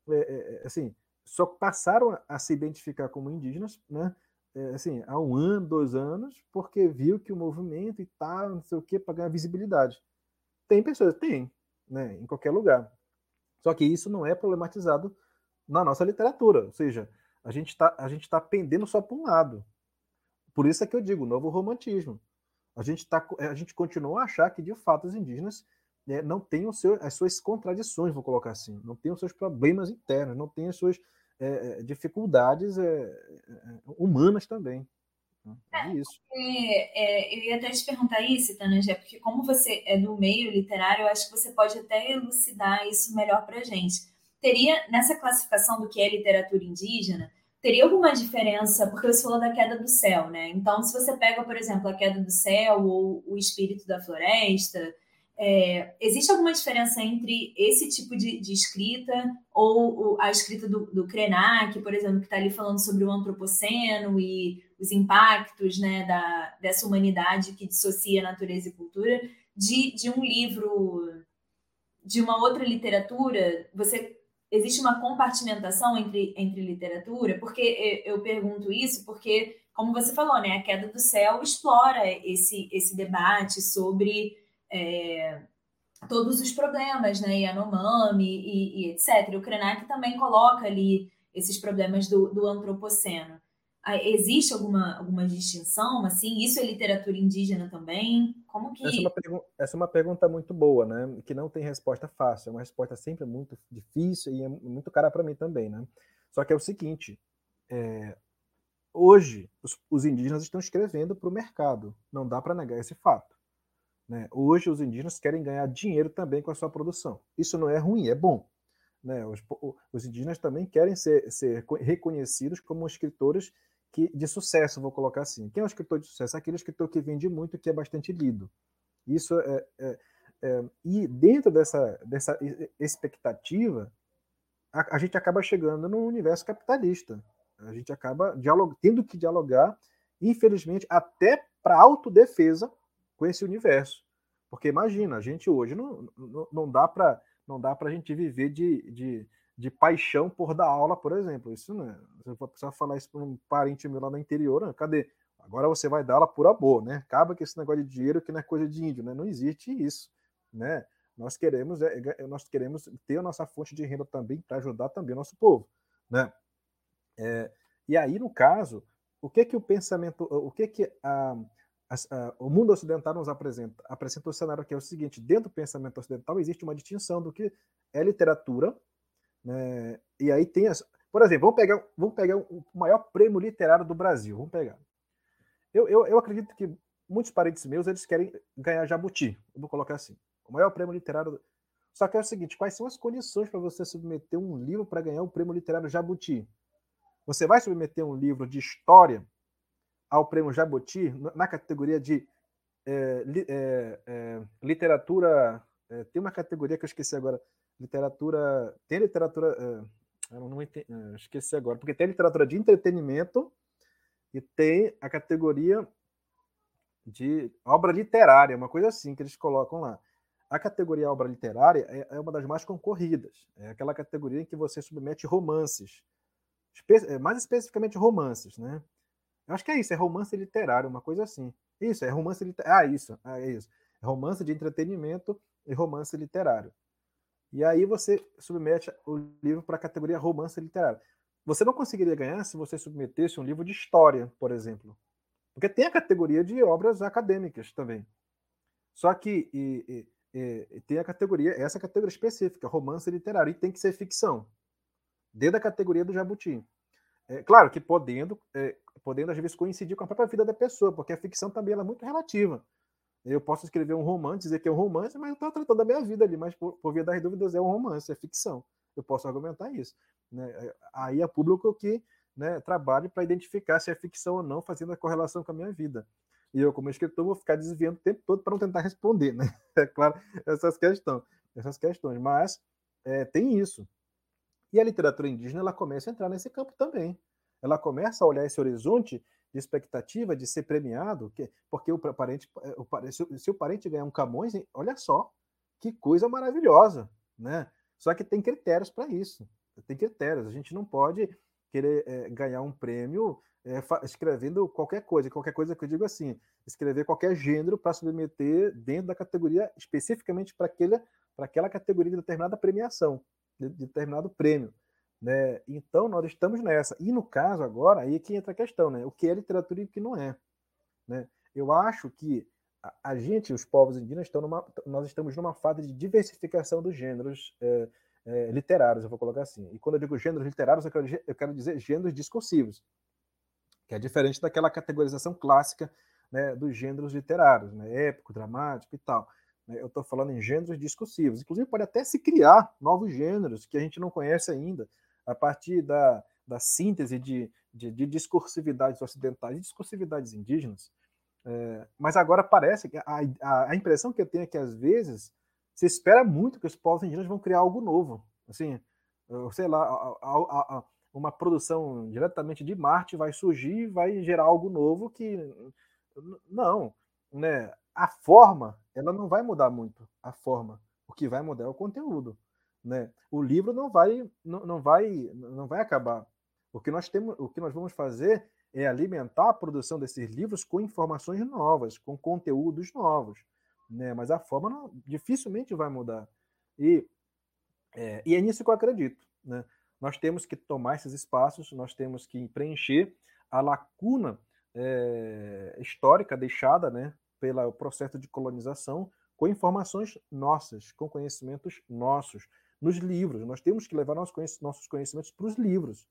é, é, é assim, só passaram a, se identificar como indígenas né? é, assim, há um ano, dois anos, porque viu que o movimento e tal, não sei o que, para ganhar visibilidade. Tem pessoas, tem, né, em qualquer lugar. Só que isso não é problematizado na nossa literatura, ou seja, a gente está tá pendendo só para um lado. Por isso é que eu digo, novo romantismo. A gente, tá, a gente continua a achar que, de fato, os indígenas né, não têm seu, as suas contradições, vou colocar assim, não têm os seus problemas internos, não têm as suas é, é, dificuldades é, é, humanas também. Né? É, é isso. É, eu ia até te perguntar isso, Tanangé, porque como você é do meio literário, eu acho que você pode até elucidar isso melhor para a gente. Teria, nessa classificação do que é literatura indígena, teria alguma diferença, porque você falou da queda do céu, né? Então, se você pega, por exemplo, a queda do céu ou o espírito da floresta, é, existe alguma diferença entre esse tipo de, de escrita ou, a escrita do, do Krenak, por exemplo, que está ali falando sobre o antropoceno e os impactos né, da, dessa humanidade que dissocia natureza e cultura, de, de um livro, de uma outra literatura? Você existe uma compartimentação entre, entre literatura? Porque eu pergunto isso porque, como você falou, né, a Queda do Céu explora esse, esse debate sobre é, todos os problemas, né? Yanomami e, e etc. O Krenak também coloca ali esses problemas do, do antropoceno. Existe alguma, alguma distinção, assim? Isso é literatura indígena também? Como que... Essa é, uma essa é uma pergunta muito boa, né? Que não tem resposta fácil. É uma resposta sempre muito difícil e é muito cara para mim também, né? Só que é o seguinte, é... hoje os, os indígenas estão escrevendo para o mercado. Não dá para negar esse fato. Né? Hoje, os indígenas querem ganhar dinheiro também com a sua produção. Isso não é ruim, é bom. Né? Os, os indígenas também querem ser, ser reconhecidos como escritores que, de sucesso, vou colocar assim. Quem é um escritor de sucesso? Aquele escritor que vende muito que é bastante lido. Isso é, é, é e dentro dessa, dessa expectativa, a, a, gente acaba chegando no universo capitalista. A gente acaba dialog, tendo que dialogar, infelizmente, até para autodefesa com esse universo. Porque imagina, a gente hoje não, não, não dá para não dá para a gente viver de, de, de, paixão por dar aula, por exemplo. Isso não é. Você vai precisar falar isso para um parente meu lá no interior, não, cadê? Agora você vai dar aula por amor, né? Acaba com esse negócio de dinheiro que não é coisa de índio, né? Não existe isso, né? Nós queremos, é, é nós queremos ter a nossa fonte de renda também para ajudar também o nosso povo, né? É, e aí, no caso, o que que o pensamento, o que que a, a, a, o mundo ocidental nos apresenta? Apresenta o cenário que é o seguinte: dentro do pensamento ocidental existe uma distinção do que é literatura, né? E aí tem as, por exemplo, vamos pegar, vamos pegar o maior prêmio literário do Brasil, vamos pegar. Eu, eu, eu acredito que muitos parentes meus eles querem ganhar jabuti, eu vou colocar assim. O maior prêmio literário. Só que é o seguinte: quais são as condições para você submeter um livro para ganhar o prêmio literário Jabuti? Você vai submeter um livro de história ao prêmio Jabuti na categoria de é, é, é, literatura. É, tem uma categoria que eu esqueci agora. Literatura. Tem literatura. É, eu não entendi, é, esqueci agora. Porque tem literatura de entretenimento e tem a categoria de obra literária, uma coisa assim que eles colocam lá. A categoria obra literária é, é uma das mais concorridas. É aquela categoria em que você submete romances, mais especificamente romances, né? Eu acho que é isso, é romance literário, uma coisa assim. Isso, é romance literário. Ah, isso, ah, é isso. Romance de entretenimento e romance literário. E aí você submete o livro para a categoria romance literário. Você não conseguiria ganhar se você submetesse um livro de história, por exemplo. Porque tem a categoria de obras acadêmicas também. Só que e, e, e, tem a categoria, essa categoria específica, romance literário, e tem que ser ficção. Dentro da categoria do Jabuti. É, claro que podendo, é, podendo às vezes coincidir com a própria vida da pessoa, porque a ficção também é muito relativa. Eu posso escrever um romance, dizer que é um romance, mas eu estou tratando da minha vida ali, mas por, por via das dúvidas é um romance, é ficção. Eu posso argumentar isso. Né? Aí é público que né, trabalhe para identificar se é ficção ou não, fazendo a correlação com a minha vida. E eu, como escritor, vou ficar desviando o tempo todo para não tentar responder, né? É claro, essas questões. Essas questões. Mas é, tem isso. E a literatura indígena ela começa a entrar nesse campo também. Ela começa a olhar esse horizonte de expectativa de ser premiado, que, porque o parente, é, o, se, se o parente ganhar um Camões, olha só, que coisa maravilhosa, né? Só que tem critérios para isso. Tem critérios. A gente não pode querer é, ganhar um prêmio é, escrevendo qualquer coisa. Qualquer coisa que eu digo assim, escrever qualquer gênero para submeter dentro da categoria, especificamente para aquela categoria de determinada premiação, de, de determinado prêmio. Né? Então, nós estamos nessa. E no caso agora, aí é que entra a questão, né? o que é literatura e o que não é. Né? Eu acho que a, gente, os povos indígenas, estão numa, nós estamos numa fase de diversificação dos gêneros é, é, literários, eu vou colocar assim. E quando eu digo gêneros literários, eu quero, eu quero dizer gêneros discursivos, que é diferente daquela categorização clássica né, dos gêneros literários, né, épico, dramático e tal. Né. Eu estou falando em gêneros discursivos. Inclusive, pode até se criar novos gêneros que a gente não conhece ainda, a partir da, da síntese de, de, de discursividades ocidentais e discursividades indígenas. É, mas agora parece que a, a, a impressão que eu tenho é que, às vezes, se espera muito que os povos indígenas vão criar algo novo. Assim, sei lá, a, uma produção diretamente de Marte vai surgir vai gerar algo novo que. Não. Né? A forma, ela não vai mudar muito. A forma. O que vai mudar é o conteúdo. Né? O livro não vai, não, não vai, não vai acabar. O que nós temos, o que nós vamos fazer é alimentar a produção desses livros com informações novas, com conteúdos novos né? Mas a forma não, dificilmente vai mudar. E é, e é nisso que eu acredito, né? Nós temos que tomar esses espaços, nós temos que preencher a lacuna é, histórica deixada, né, pelo processo de colonização com informações nossas, com conhecimentos nossos, nos livros. Nós temos que levar nossos conhecimentos para os livros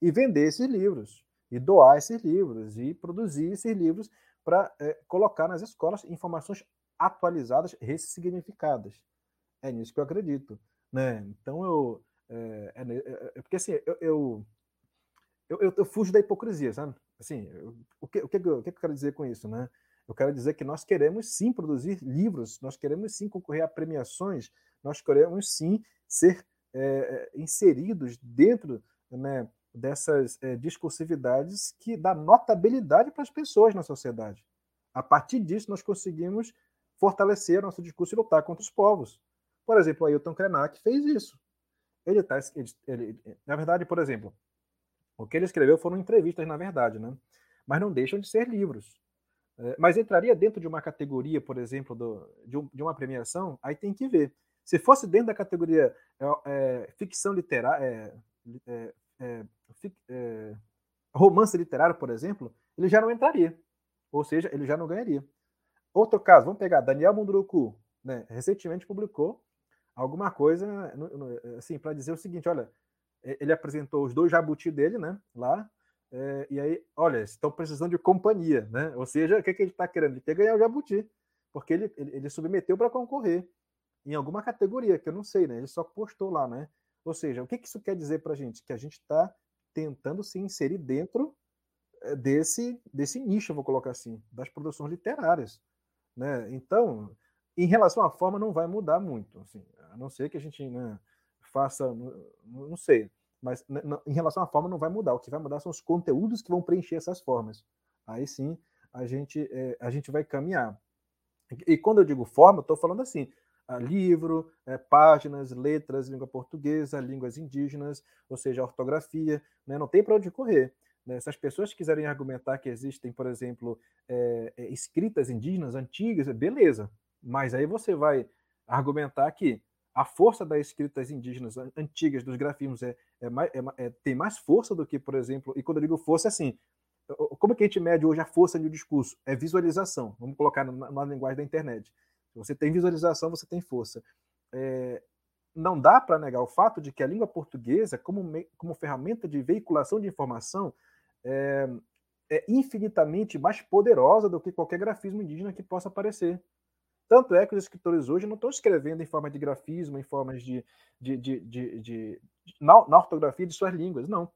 e vender esses livros, e doar esses livros, e produzir esses livros para é, colocar nas escolas informações atualizadas, ressignificadas. É nisso que eu acredito. Né? Então eu. É, é, é, é porque assim, eu, eu, eu, eu, fujo da hipocrisia, sabe? Assim, eu, o, que, o, que, o que eu quero dizer com isso, né? Eu quero dizer que nós queremos sim produzir livros, nós queremos sim concorrer a premiações, nós queremos sim ser é, inseridos dentro né, dessas é, discursividades que dá notabilidade para as pessoas na sociedade. A partir disso, nós conseguimos fortalecer nosso discurso e lutar contra os povos. Por exemplo, Ailton Krenak fez isso. Ele tá, ele, ele, na verdade, por exemplo, o que ele escreveu foram entrevistas, na verdade, né? mas não deixam de ser livros. É, mas entraria dentro de uma categoria, por exemplo, do, de, um, de, uma premiação? Aí tem que ver. Se fosse dentro da categoria é, é, ficção literária, é, é, romance literário, por exemplo, ele já não entraria. Ou seja, ele já não ganharia. Outro caso, vamos pegar Daniel Munduruku, né? recentemente publicou alguma coisa assim para dizer o seguinte, olha, ele apresentou os dois jabuti dele, né, lá, é, e aí, olha, estão precisando de companhia, né? Ou seja, o que, que ele está querendo? Ele quer ganhar o jabuti, porque ele, ele, ele submeteu para concorrer em alguma categoria, que eu não sei, né? Ele só postou lá, né? Ou seja, o que, isso quer dizer para a gente? Que a gente está tentando se inserir dentro eh, desse, desse nicho, vou colocar assim, das produções literárias. Né? Então, em relação à forma, não vai mudar muito, assim, a não ser que a gente né, faça, não, sei, mas em relação à forma não vai mudar. O que vai mudar são os conteúdos que vão preencher essas formas. Aí sim a gente, é, a gente vai caminhar. E quando eu digo forma, estou falando assim: livro, é, páginas, letras, língua portuguesa, línguas indígenas, ou seja, ortografia, né? não tem para onde correr. Né? Se as pessoas quiserem argumentar que existem, por exemplo, é, escritas indígenas antigas, beleza, mas aí você vai argumentar que a força das escritas indígenas antigas, dos grafismos, é, é, é, é, tem mais força do que, por exemplo, e quando eu digo força, é assim, como que a gente mede hoje a força de um discurso? É visualização, vamos colocar na, na linguagem da internet. Se você tem visualização, você tem força. É, não dá para negar o fato de que a língua portuguesa, como, como ferramenta de veiculação de informação, é, é infinitamente mais poderosa do que qualquer grafismo indígena que possa aparecer. Tanto é que os escritores hoje não estão escrevendo em forma de grafismo, em formas de. de, de, de, de na, na, ortografia de suas línguas, não.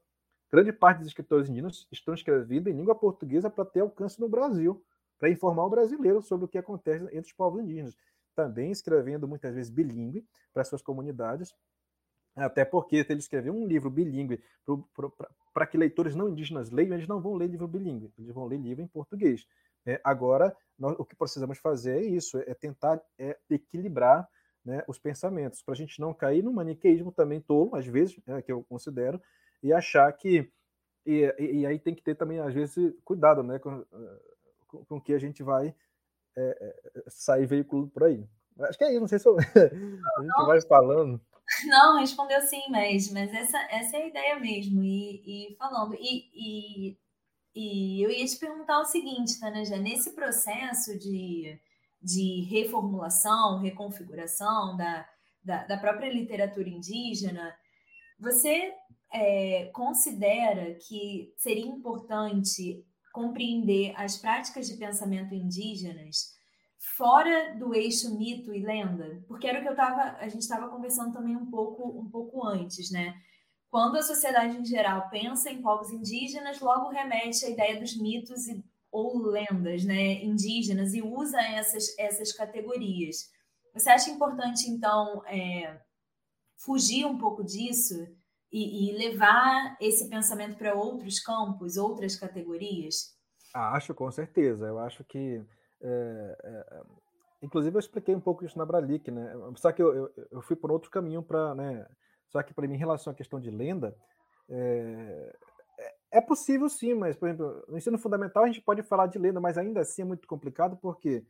Grande parte dos escritores indígenas estão escrevendo em língua portuguesa para ter alcance no Brasil, para informar o brasileiro sobre o que acontece entre os povos indígenas. Também escrevendo muitas vezes bilíngue para suas comunidades, até porque se ele escrever um livro bilíngue para que leitores não indígenas leiam, eles não vão ler livro bilíngue, eles vão ler livro em português. É, agora, nós, o que precisamos fazer é isso, é tentar é, equilibrar né, os pensamentos, para a gente não cair no maniqueísmo também tolo, às vezes, é, que eu considero, e achar que. E, e, e, aí tem que ter também, às vezes, cuidado né, com, com, com que a gente vai é, é, sair veículo por aí. Acho que é isso, não sei se eu... a gente não, vai falando. Não, respondeu sim, mas, mas essa, essa é a ideia mesmo. E, e falando, e, e e eu ia te perguntar o seguinte, Tanaja, nesse processo de, de reformulação, reconfiguração da, da, da própria literatura indígena, você é, considera que seria importante compreender as práticas de pensamento indígenas fora do eixo mito e lenda? Porque era o que eu tava, a gente estava conversando também um pouco, um pouco antes, né? Quando a sociedade em geral pensa em povos indígenas, logo remete à ideia dos mitos e, ou lendas né, indígenas e usa essas, essas categorias. Você acha importante, então, é, fugir um pouco disso e, e levar esse pensamento para outros campos, outras categorias? Acho, com certeza. Eu acho que. É, é, inclusive, eu expliquei um pouco isso na Bralic, né? Só que eu, eu, eu fui por outro caminho para. Né, só que, para mim, em relação à questão de lenda, é, é possível sim, mas, por exemplo, no ensino fundamental a gente pode falar de lenda, mas ainda assim é muito complicado porque,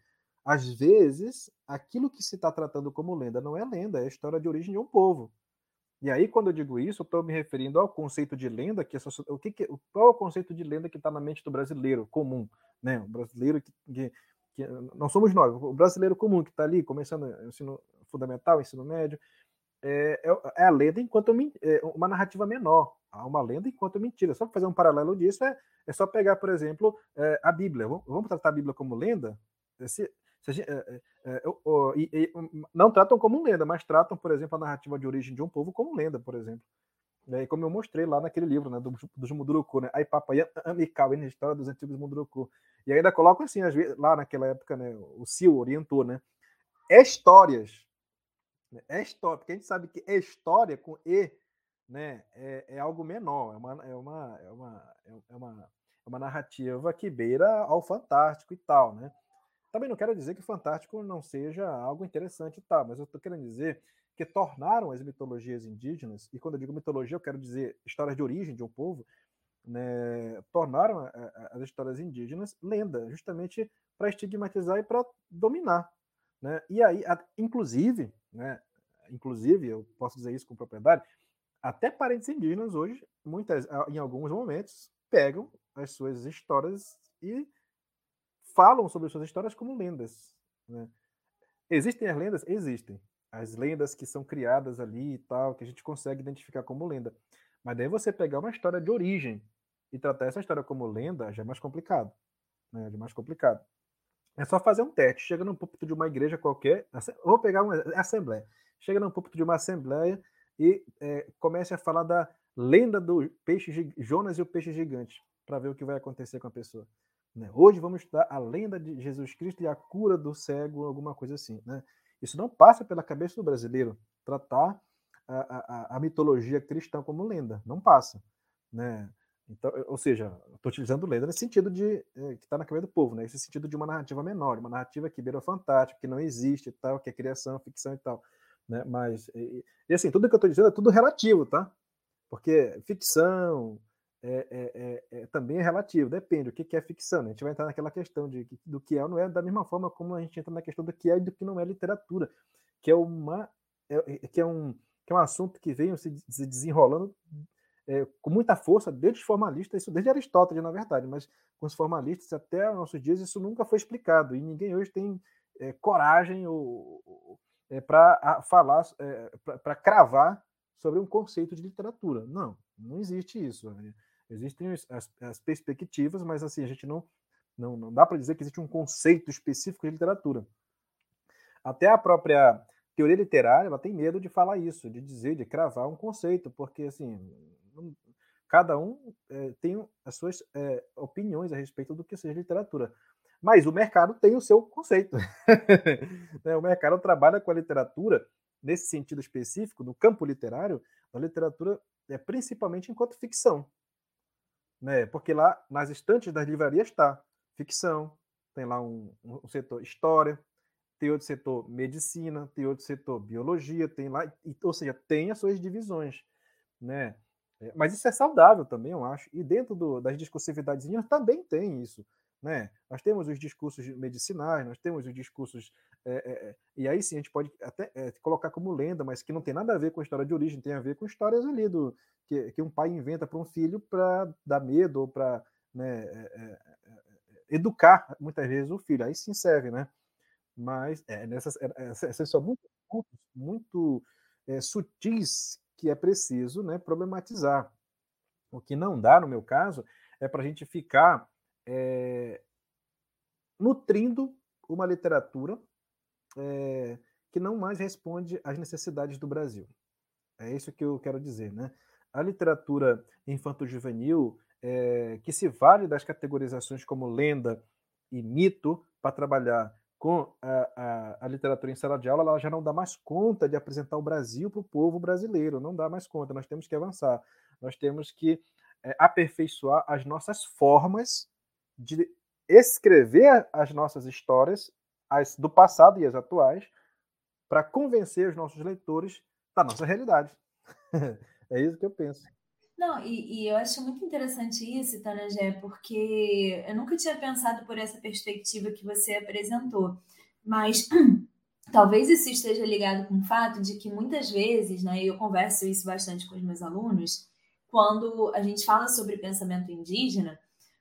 às vezes, aquilo que se está tratando como lenda não é lenda, é história de origem de um povo. E aí, quando eu digo isso, eu estou me referindo ao conceito de lenda, que o que, que qual é o conceito de lenda que está na mente do brasileiro comum, né? O brasileiro que, que, que não somos nós, o brasileiro comum que está ali começando ensino fundamental, ensino médio, é, é, é a lenda enquanto é uma narrativa menor. Há uma lenda enquanto mentira. Só para fazer um paralelo disso, é, é só pegar, por exemplo, é, a Bíblia. Vamos tratar a Bíblia como lenda? Se, se gente, é, é, não tratam como lenda, mas tratam, por exemplo, a narrativa de origem de um povo como lenda, por exemplo. E como eu mostrei lá naquele livro, né, dos do Munduruku, né? Aí Papai Amikau, a história dos antigos Munduruku. E ainda coloco assim, lá naquela época, né, o Sil orientou, né? Histórias é história, porque a gente sabe que é história com E né, é, é algo menor, é uma, é uma, é uma, é, é uma, uma narrativa que beira ao fantástico e tal, né? Também não quero dizer que o fantástico não seja algo interessante tal, mas eu estou querendo dizer que tornaram as mitologias indígenas, e quando eu digo mitologia, eu quero dizer histórias de origem de um povo, né, tornaram as histórias indígenas lenda, justamente para estigmatizar e para dominar. Né? E aí, inclusive, né, inclusive, eu posso dizer isso com propriedade, até parentes indígenas hoje, muitas, em alguns momentos, pegam as suas histórias e falam sobre suas histórias como lendas. Né? Existem as lendas? Existem. As lendas que são criadas ali e tal, que a gente consegue identificar como lenda. Mas daí você pegar uma história de origem e tratar essa história como lenda já é mais complicado. Né? Já é mais complicado. É só fazer um teste. Chega no púlpito de uma igreja qualquer, vou pegar uma assembleia. Chega no púlpito de uma assembleia e é, comece a falar da lenda do peixe Jonas e o peixe gigante, para ver o que vai acontecer com a pessoa. Né? Hoje vamos estudar a lenda de Jesus Cristo e a cura do cego, alguma coisa assim. Né? Isso não passa pela cabeça do brasileiro, tratar a, a, a mitologia cristã como lenda. Não passa. Né? Então, ou seja, estou utilizando lenda nesse sentido de é, que está na cabeça do povo, né? Sentido de uma narrativa menor, uma narrativa que beira fantástico, que não existe e tal, que é criação, ficção e tal, né? Mas e, e assim, tudo que eu estou dizendo é tudo relativo, tá? Porque ficção, é, é, é, é, também é relativo, depende o que, é ficção. Né? A gente vai entrar naquela questão de, do que é ou não é, da mesma forma como a gente entra na questão do que é e do que não é literatura, que é, uma, é, é que é, um, que é um assunto que vem se, se desenrolando com muita força desde os formalistas, isso desde Aristóteles, na verdade, mas com os formalistas até os nossos dias isso nunca foi explicado e ninguém hoje tem coragem ou, ou para falar, para cravar sobre um conceito de literatura. Não, não existe isso. Né? Existem as, as perspectivas, mas assim, a gente não, não, não dá para dizer que existe um conceito específico de literatura. Até a própria teoria literária ela tem medo de falar isso, de dizer, de cravar um conceito, porque assim, cada um é, tem as suas é, opiniões a respeito do que seja literatura. Mas o mercado tem o seu conceito. Né, o mercado trabalha com a literatura nesse sentido específico, no campo literário, a literatura é principalmente enquanto ficção né? Porque lá nas estantes das livrarias está ficção, tem lá um, um, setor história, tem outro setor medicina, tem outro setor biologia, tem lá, ou seja, tem as suas divisões, né? É, mas isso é saudável também, eu acho. E dentro do, das discursividades também tem isso. Né? Nós temos os discursos medicinais, nós temos os discursos. É, é, e aí sim a gente pode até é, colocar como lenda, mas que não tem nada a ver com a história de origem, tem a ver com histórias ali do que, que um pai inventa para um filho para dar medo ou para né, educar muitas vezes o filho. Aí sim serve, né? Mas é, nessas, essas são muito, muito sutis que é preciso né, problematizar. O que não dá, no meu caso, é para a gente ficar é, nutrindo uma literatura é, que não mais responde às necessidades do Brasil. É isso que eu quero dizer, né? A literatura infanto-juvenil, é, que se vale das categorizações como lenda e mito para trabalhar com a, a, a, literatura em sala de aula, ela já não dá mais conta de apresentar o Brasil para o povo brasileiro, não dá mais conta, nós temos que avançar, nós temos que é, aperfeiçoar as nossas formas de escrever as nossas histórias, as do passado e as atuais, para convencer os nossos leitores da nossa realidade. é isso que eu penso. Não, e, e, eu acho muito interessante isso, Tanagé, porque eu nunca tinha pensado por essa perspectiva que você apresentou, mas talvez isso esteja ligado com o fato de que muitas vezes, né, eu converso isso bastante com os meus alunos, quando a gente fala sobre pensamento indígena,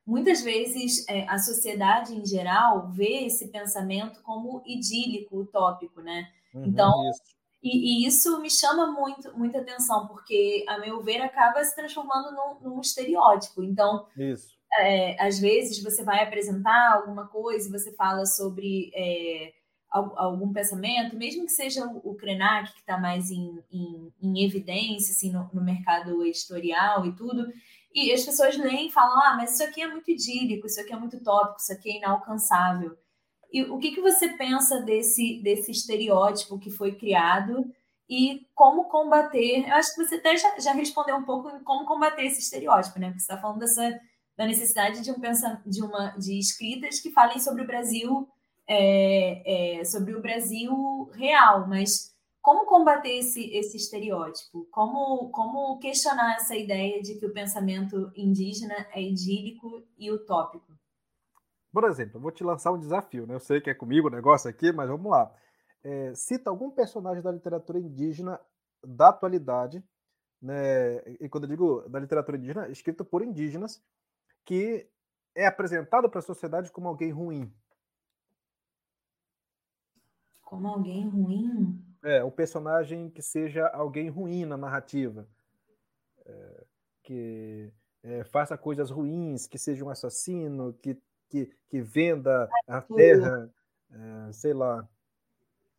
Muitas vezes é, a sociedade em geral vê esse pensamento como idílico, utópico, né? Uhum, então, isso. E, e, isso me chama muito, muita atenção, porque, a meu ver, acaba se transformando num, num estereótipo. Então, isso. É, às vezes você vai apresentar alguma coisa e você fala sobre é, algum pensamento, mesmo que seja o Krenak, que está mais em, em, em, evidência assim, no, no mercado editorial e tudo, e as pessoas leem e falam: ah, mas isso aqui é muito idílico, isso aqui é muito tópico, isso aqui é inalcançável. E o que, que você pensa desse, desse estereótipo que foi criado e como combater? Eu acho que você até já, já respondeu um pouco em como combater esse estereótipo, né? Porque você está falando dessa, da necessidade de um de uma de escritas que falem sobre o Brasil é, é, sobre o Brasil real, mas como combater esse, esse estereótipo? Como, como questionar essa ideia de que o pensamento indígena é idílico e utópico? Por exemplo, eu vou te lançar um desafio, né? Eu sei que é comigo o negócio aqui, mas vamos lá. É, cita algum personagem da literatura indígena da atualidade, né? E quando eu digo da literatura indígena, escrita por indígenas, que é apresentado para a sociedade como alguém ruim. Como alguém ruim? É, o personagem que seja alguém ruim na narrativa. É, que é, faça coisas ruins, que seja um assassino, que, que, que venda a terra, é, sei lá.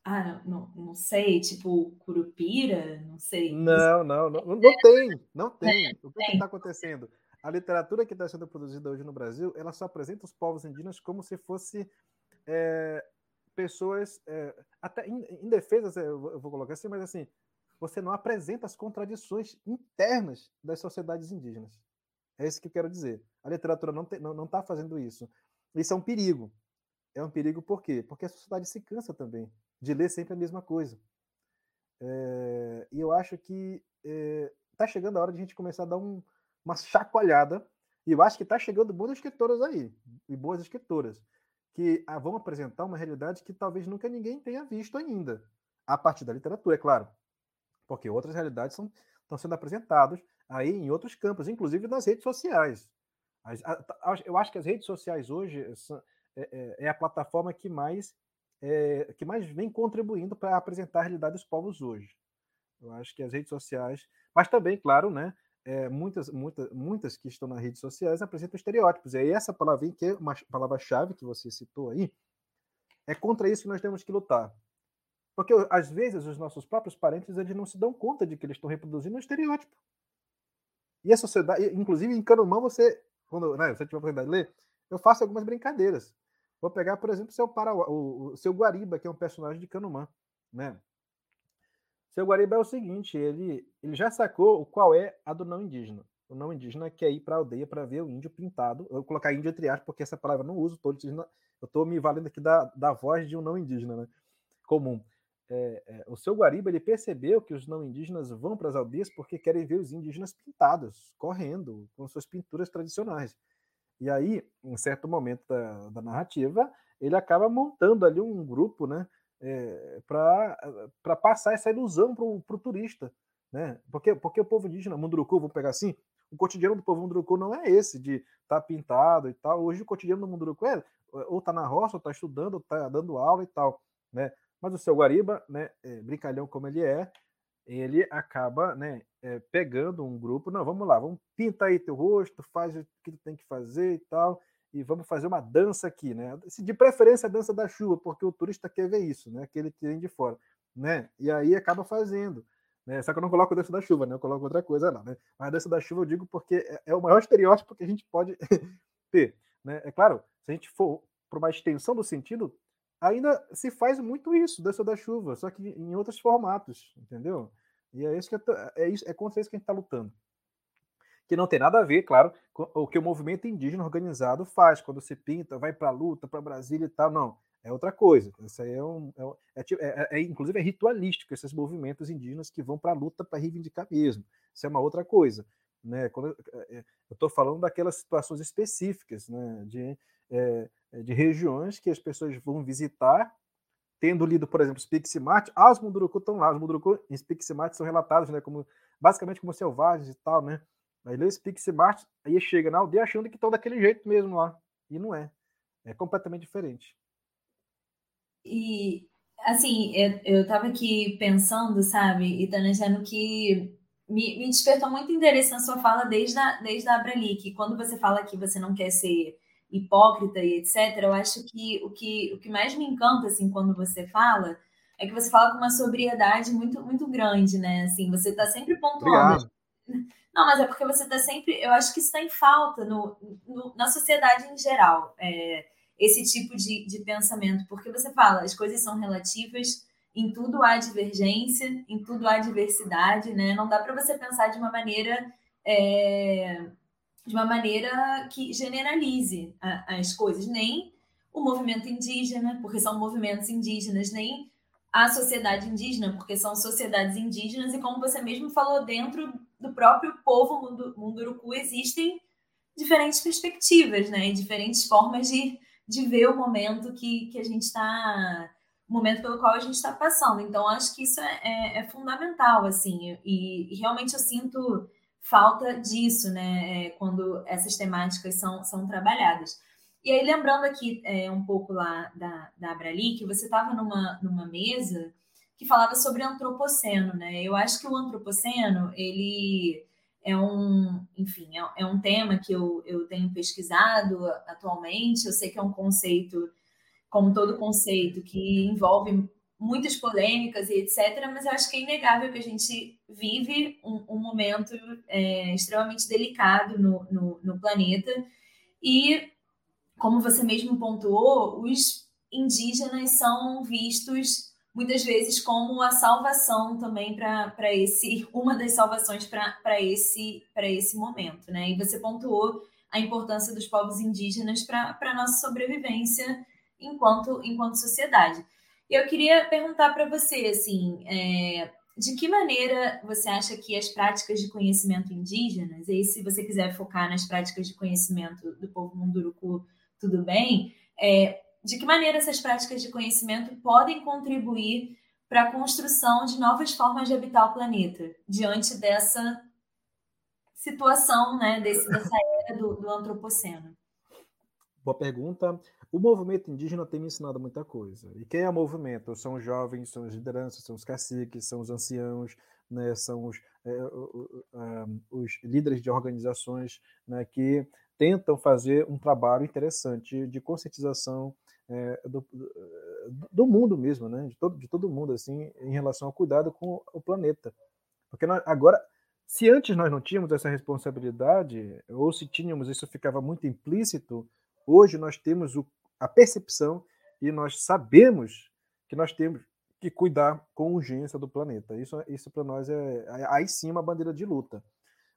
Ah, não, não sei, tipo Curupira, não sei. Não, não, não, não tem, não tem. O que está acontecendo? A literatura que está sendo produzida hoje no Brasil, ela só apresenta os povos indígenas como se fosse é, pessoas, é, até em, eu vou colocar assim, mas assim, você não apresenta as contradições internas das sociedades indígenas. É isso que eu quero dizer. A literatura não está não, não tá fazendo isso. Isso é um perigo. É um perigo por quê? Porque a sociedade se cansa também de ler sempre a mesma coisa. É, e eu acho que está é, chegando a hora de a gente começar a dar um, uma chacoalhada. E eu acho que está chegando boas escritoras aí, e boas escritoras que ah, vão apresentar uma realidade que talvez nunca ninguém tenha visto ainda, a partir da literatura, é claro, porque outras realidades são, estão sendo apresentadas aí em outros campos, inclusive nas redes sociais. Eu acho que as redes sociais hoje é, é, é a plataforma que mais é, que mais vem contribuindo para apresentar a realidade dos povos hoje. Eu acho que as redes sociais, mas também, claro, né, é, muitas, muitas, muitas que estão nas redes sociais apresentam estereótipos. E aí essa palavrinha, que é uma palavra-chave que você citou aí, é contra isso que nós temos que lutar. Porque, às vezes, os nossos próprios parentes eles não se dão conta de que eles estão reproduzindo um estereótipo. E a sociedade, inclusive em Canumã, você, quando né, você tiver a oportunidade de ler, eu faço algumas brincadeiras. Vou pegar, por exemplo, seu, para, o, o seu Guariba, que é um personagem de Canumã. Né? Seu Guariba é o seguinte, ele, ele já sacou qual é a do não indígena. O não indígena quer ir para a aldeia para ver o índio pintado. Eu vou colocar índio entre aspas, porque essa palavra eu não uso. Tô, eu estou me valendo aqui da, da voz de um não indígena, né? Comum. É, é, o seu Guariba ele percebeu que os não indígenas vão para as aldeias porque querem ver os indígenas pintados, correndo, com suas pinturas tradicionais. E aí, em certo momento da, da narrativa, ele acaba montando ali um grupo, né? É, para passar essa ilusão para o turista. Né? Porque, porque o povo indígena, Munduruku, vou pegar assim, o cotidiano do povo Munduruku não é esse de estar tá pintado e tal. Hoje o cotidiano do Munduruku é ou está na roça, ou está estudando, ou está dando aula e tal. Né? Mas o seu Guariba, né, é, brincalhão como ele é, ele acaba né, é, pegando um grupo, não, vamos lá, vamos pintar aí teu rosto, faz o que tu tem que fazer e tal, e vamos fazer uma dança aqui, né? De preferência a dança da chuva, porque o turista quer ver isso, né? Aquele que vem de fora, né? E aí acaba fazendo, né? Só que eu não coloco a dança da chuva, né? Eu coloco outra coisa lá, né? Mas a dança da chuva eu digo porque é, é o maior estereótipo que a gente pode ter, né? É claro, se a gente for para uma extensão do sentido, ainda se faz muito isso, dança da chuva, só que em outros formatos, entendeu? E é isso que é, isso, é contra isso que a gente está lutando que não tem nada a ver, claro, com o que o movimento indígena organizado faz, quando se pinta, vai para a luta, para Brasília e tal, não. É outra coisa. Isso aí é, um, é, é, é, é inclusive é ritualístico esses movimentos indígenas que vão para a luta para reivindicar mesmo. Isso é uma outra coisa. Né? Quando, eu estou falando daquelas situações específicas, né? de, de regiões que as pessoas vão visitar tendo lido, por exemplo, Spiximart, ah, os Munduruku estão lá, os Munduruku em Spiximart são relatados, né, como basicamente como selvagens e tal, né? Aí lê esse Piximart, aí chega na aldeia achando que estão daquele jeito mesmo lá. E não é. É completamente diferente. E, assim, eu, estava aqui pensando, sabe, e planejando que me, me, despertou muito interesse na sua fala desde a, desde a Abrali, que quando você fala que você não quer ser hipócrita e etc., eu acho que o que, o que mais me encanta, assim, quando você fala, é que você fala com uma sobriedade muito, muito grande, né? Assim, você está sempre pontuando. Obrigado. Não, mas é porque você está sempre. Eu acho que isso está em falta no, no, na sociedade em geral, é, esse tipo de, de pensamento. Porque você fala, as coisas são relativas, em tudo há divergência, em tudo há diversidade, né? Não dá para você pensar de uma maneira é, de uma maneira que generalize a, as coisas, nem o movimento indígena, porque são movimentos indígenas, nem a sociedade indígena, porque são sociedades indígenas, e como você mesmo falou, dentro do próprio povo Munduruku existem diferentes perspectivas, né? Diferentes formas de, de ver o momento que, que a gente está. O momento pelo qual a gente está passando. Então, acho que isso é, é, é fundamental, assim, e, e, realmente eu sinto falta disso, né? É, quando essas temáticas são, são trabalhadas. E aí, lembrando aqui é, um pouco lá da, da Abrali, que você estava numa, numa mesa que falava sobre antropoceno, né? Eu acho que o antropoceno, ele é um, enfim, é, é um tema que eu, eu tenho pesquisado atualmente. Eu sei que é um conceito, como todo conceito, que envolve muitas polêmicas e etc., mas eu acho que é inegável que a gente vive um, um momento é, extremamente delicado no, no, no planeta e como você mesmo pontuou, os indígenas são vistos muitas vezes como a salvação também para esse, uma das salvações para esse, esse momento, né? E você pontuou a importância dos povos indígenas para a nossa sobrevivência enquanto, enquanto sociedade. E eu queria perguntar para você, assim, é, de que maneira você acha que as práticas de conhecimento indígenas, e se você quiser focar nas práticas de conhecimento do povo Munduruku tudo bem, é, de que maneira essas práticas de conhecimento podem contribuir para a construção de novas formas de habitar o planeta, diante dessa situação, né, desse, dessa era do, do antropoceno? Boa pergunta. O movimento indígena tem me ensinado muita coisa. E quem é o movimento? São os jovens, são as lideranças, são os caciques, são os anciãos, né, são os, é, os líderes de organizações né, que tentam fazer um trabalho interessante de conscientização é, do, do, mundo mesmo, né? de, todo, de todo mundo, assim, em relação ao cuidado com o planeta. Porque nós, agora, se antes nós não tínhamos essa responsabilidade, ou se tínhamos, isso ficava muito implícito, hoje nós temos o, a percepção e nós sabemos que nós temos que cuidar com urgência do planeta. Isso, isso para nós é aí sim uma bandeira de luta.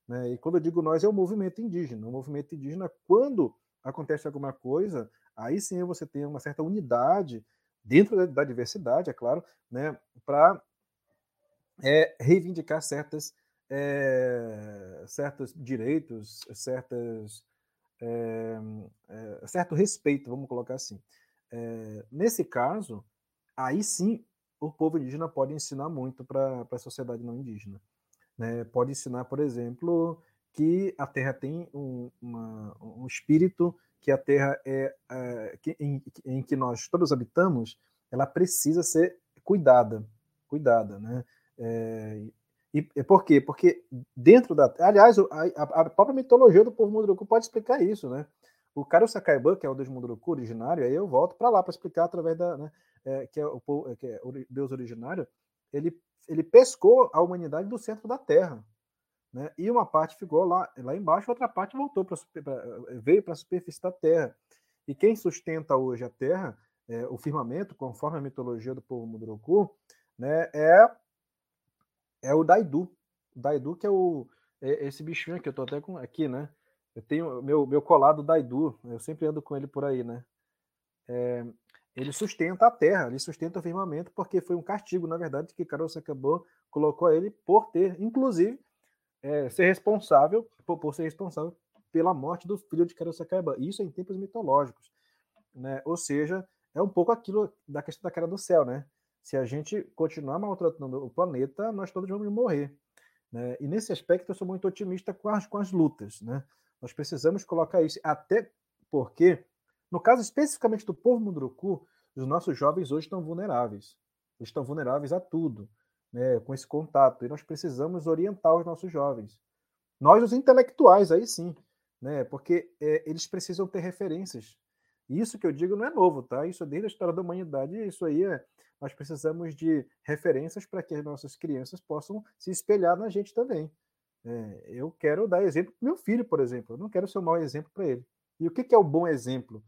Né? E quando eu digo nós, é o movimento indígena. O movimento indígena, quando acontece alguma coisa, aí sim você tem uma certa unidade dentro da, da diversidade, é claro, né? para é, reivindicar certas, é, certos direitos, certas, é, certo respeito, vamos colocar assim. Nesse caso, aí sim o povo indígena pode ensinar muito para a sociedade não indígena. Né? Pode ensinar, por exemplo, que a Terra tem um, uma, um espírito, que a Terra é, é em, em, que nós todos habitamos, ela precisa ser cuidada, cuidada, né? É, e, e por quê? Porque dentro da, aliás, a, a própria mitologia do povo Munduruku pode explicar isso, né? O Karo Sakaiban, que é o deus Munduruku originário, aí eu volto para lá para explicar através da, né, é, que, é o, que é o deus originário, ele ele pescou a humanidade do centro da Terra. Né? E uma parte ficou lá, lá embaixo, outra parte voltou pra veio para a superfície da Terra. E quem sustenta hoje a Terra, é, o firmamento, conforme a mitologia do povo Munduruku, né, é, é o Daidu. O Daidu que é, o, é esse bichinho que eu estou até com aqui, né? Eu tenho meu, meu colado Daidu, eu sempre ando com ele por aí, né? É, ele sustenta a terra, ele sustenta o firmamento, porque foi um castigo, na verdade, que Carlos acabou colocou ele por ter, inclusive, é, ser responsável, por, por, ser responsável pela morte do filho de Carlos Sacaba. Isso é em tempos mitológicos. Né? Ou seja, é um pouco aquilo da questão da cara do céu, né? Se a gente continuar maltratando o planeta, nós todos vamos morrer. Né? E nesse aspecto eu sou muito otimista com as, com as lutas. Né? Nós precisamos colocar isso, até porque no caso especificamente do povo Munduruku, os nossos jovens hoje estão vulneráveis. Eles estão vulneráveis a tudo, né, com esse contato. E nós precisamos orientar os nossos jovens. Nós, os intelectuais, aí sim, né, porque é, eles precisam ter referências. Isso que eu digo não é novo, tá? Isso é desde a história da humanidade. Isso aí é. Nós precisamos de referências para que as nossas crianças possam se espelhar na gente também. É, eu quero dar exemplo para meu filho, por exemplo. Eu não quero ser um mau exemplo para ele. E o que, que é o bom exemplo?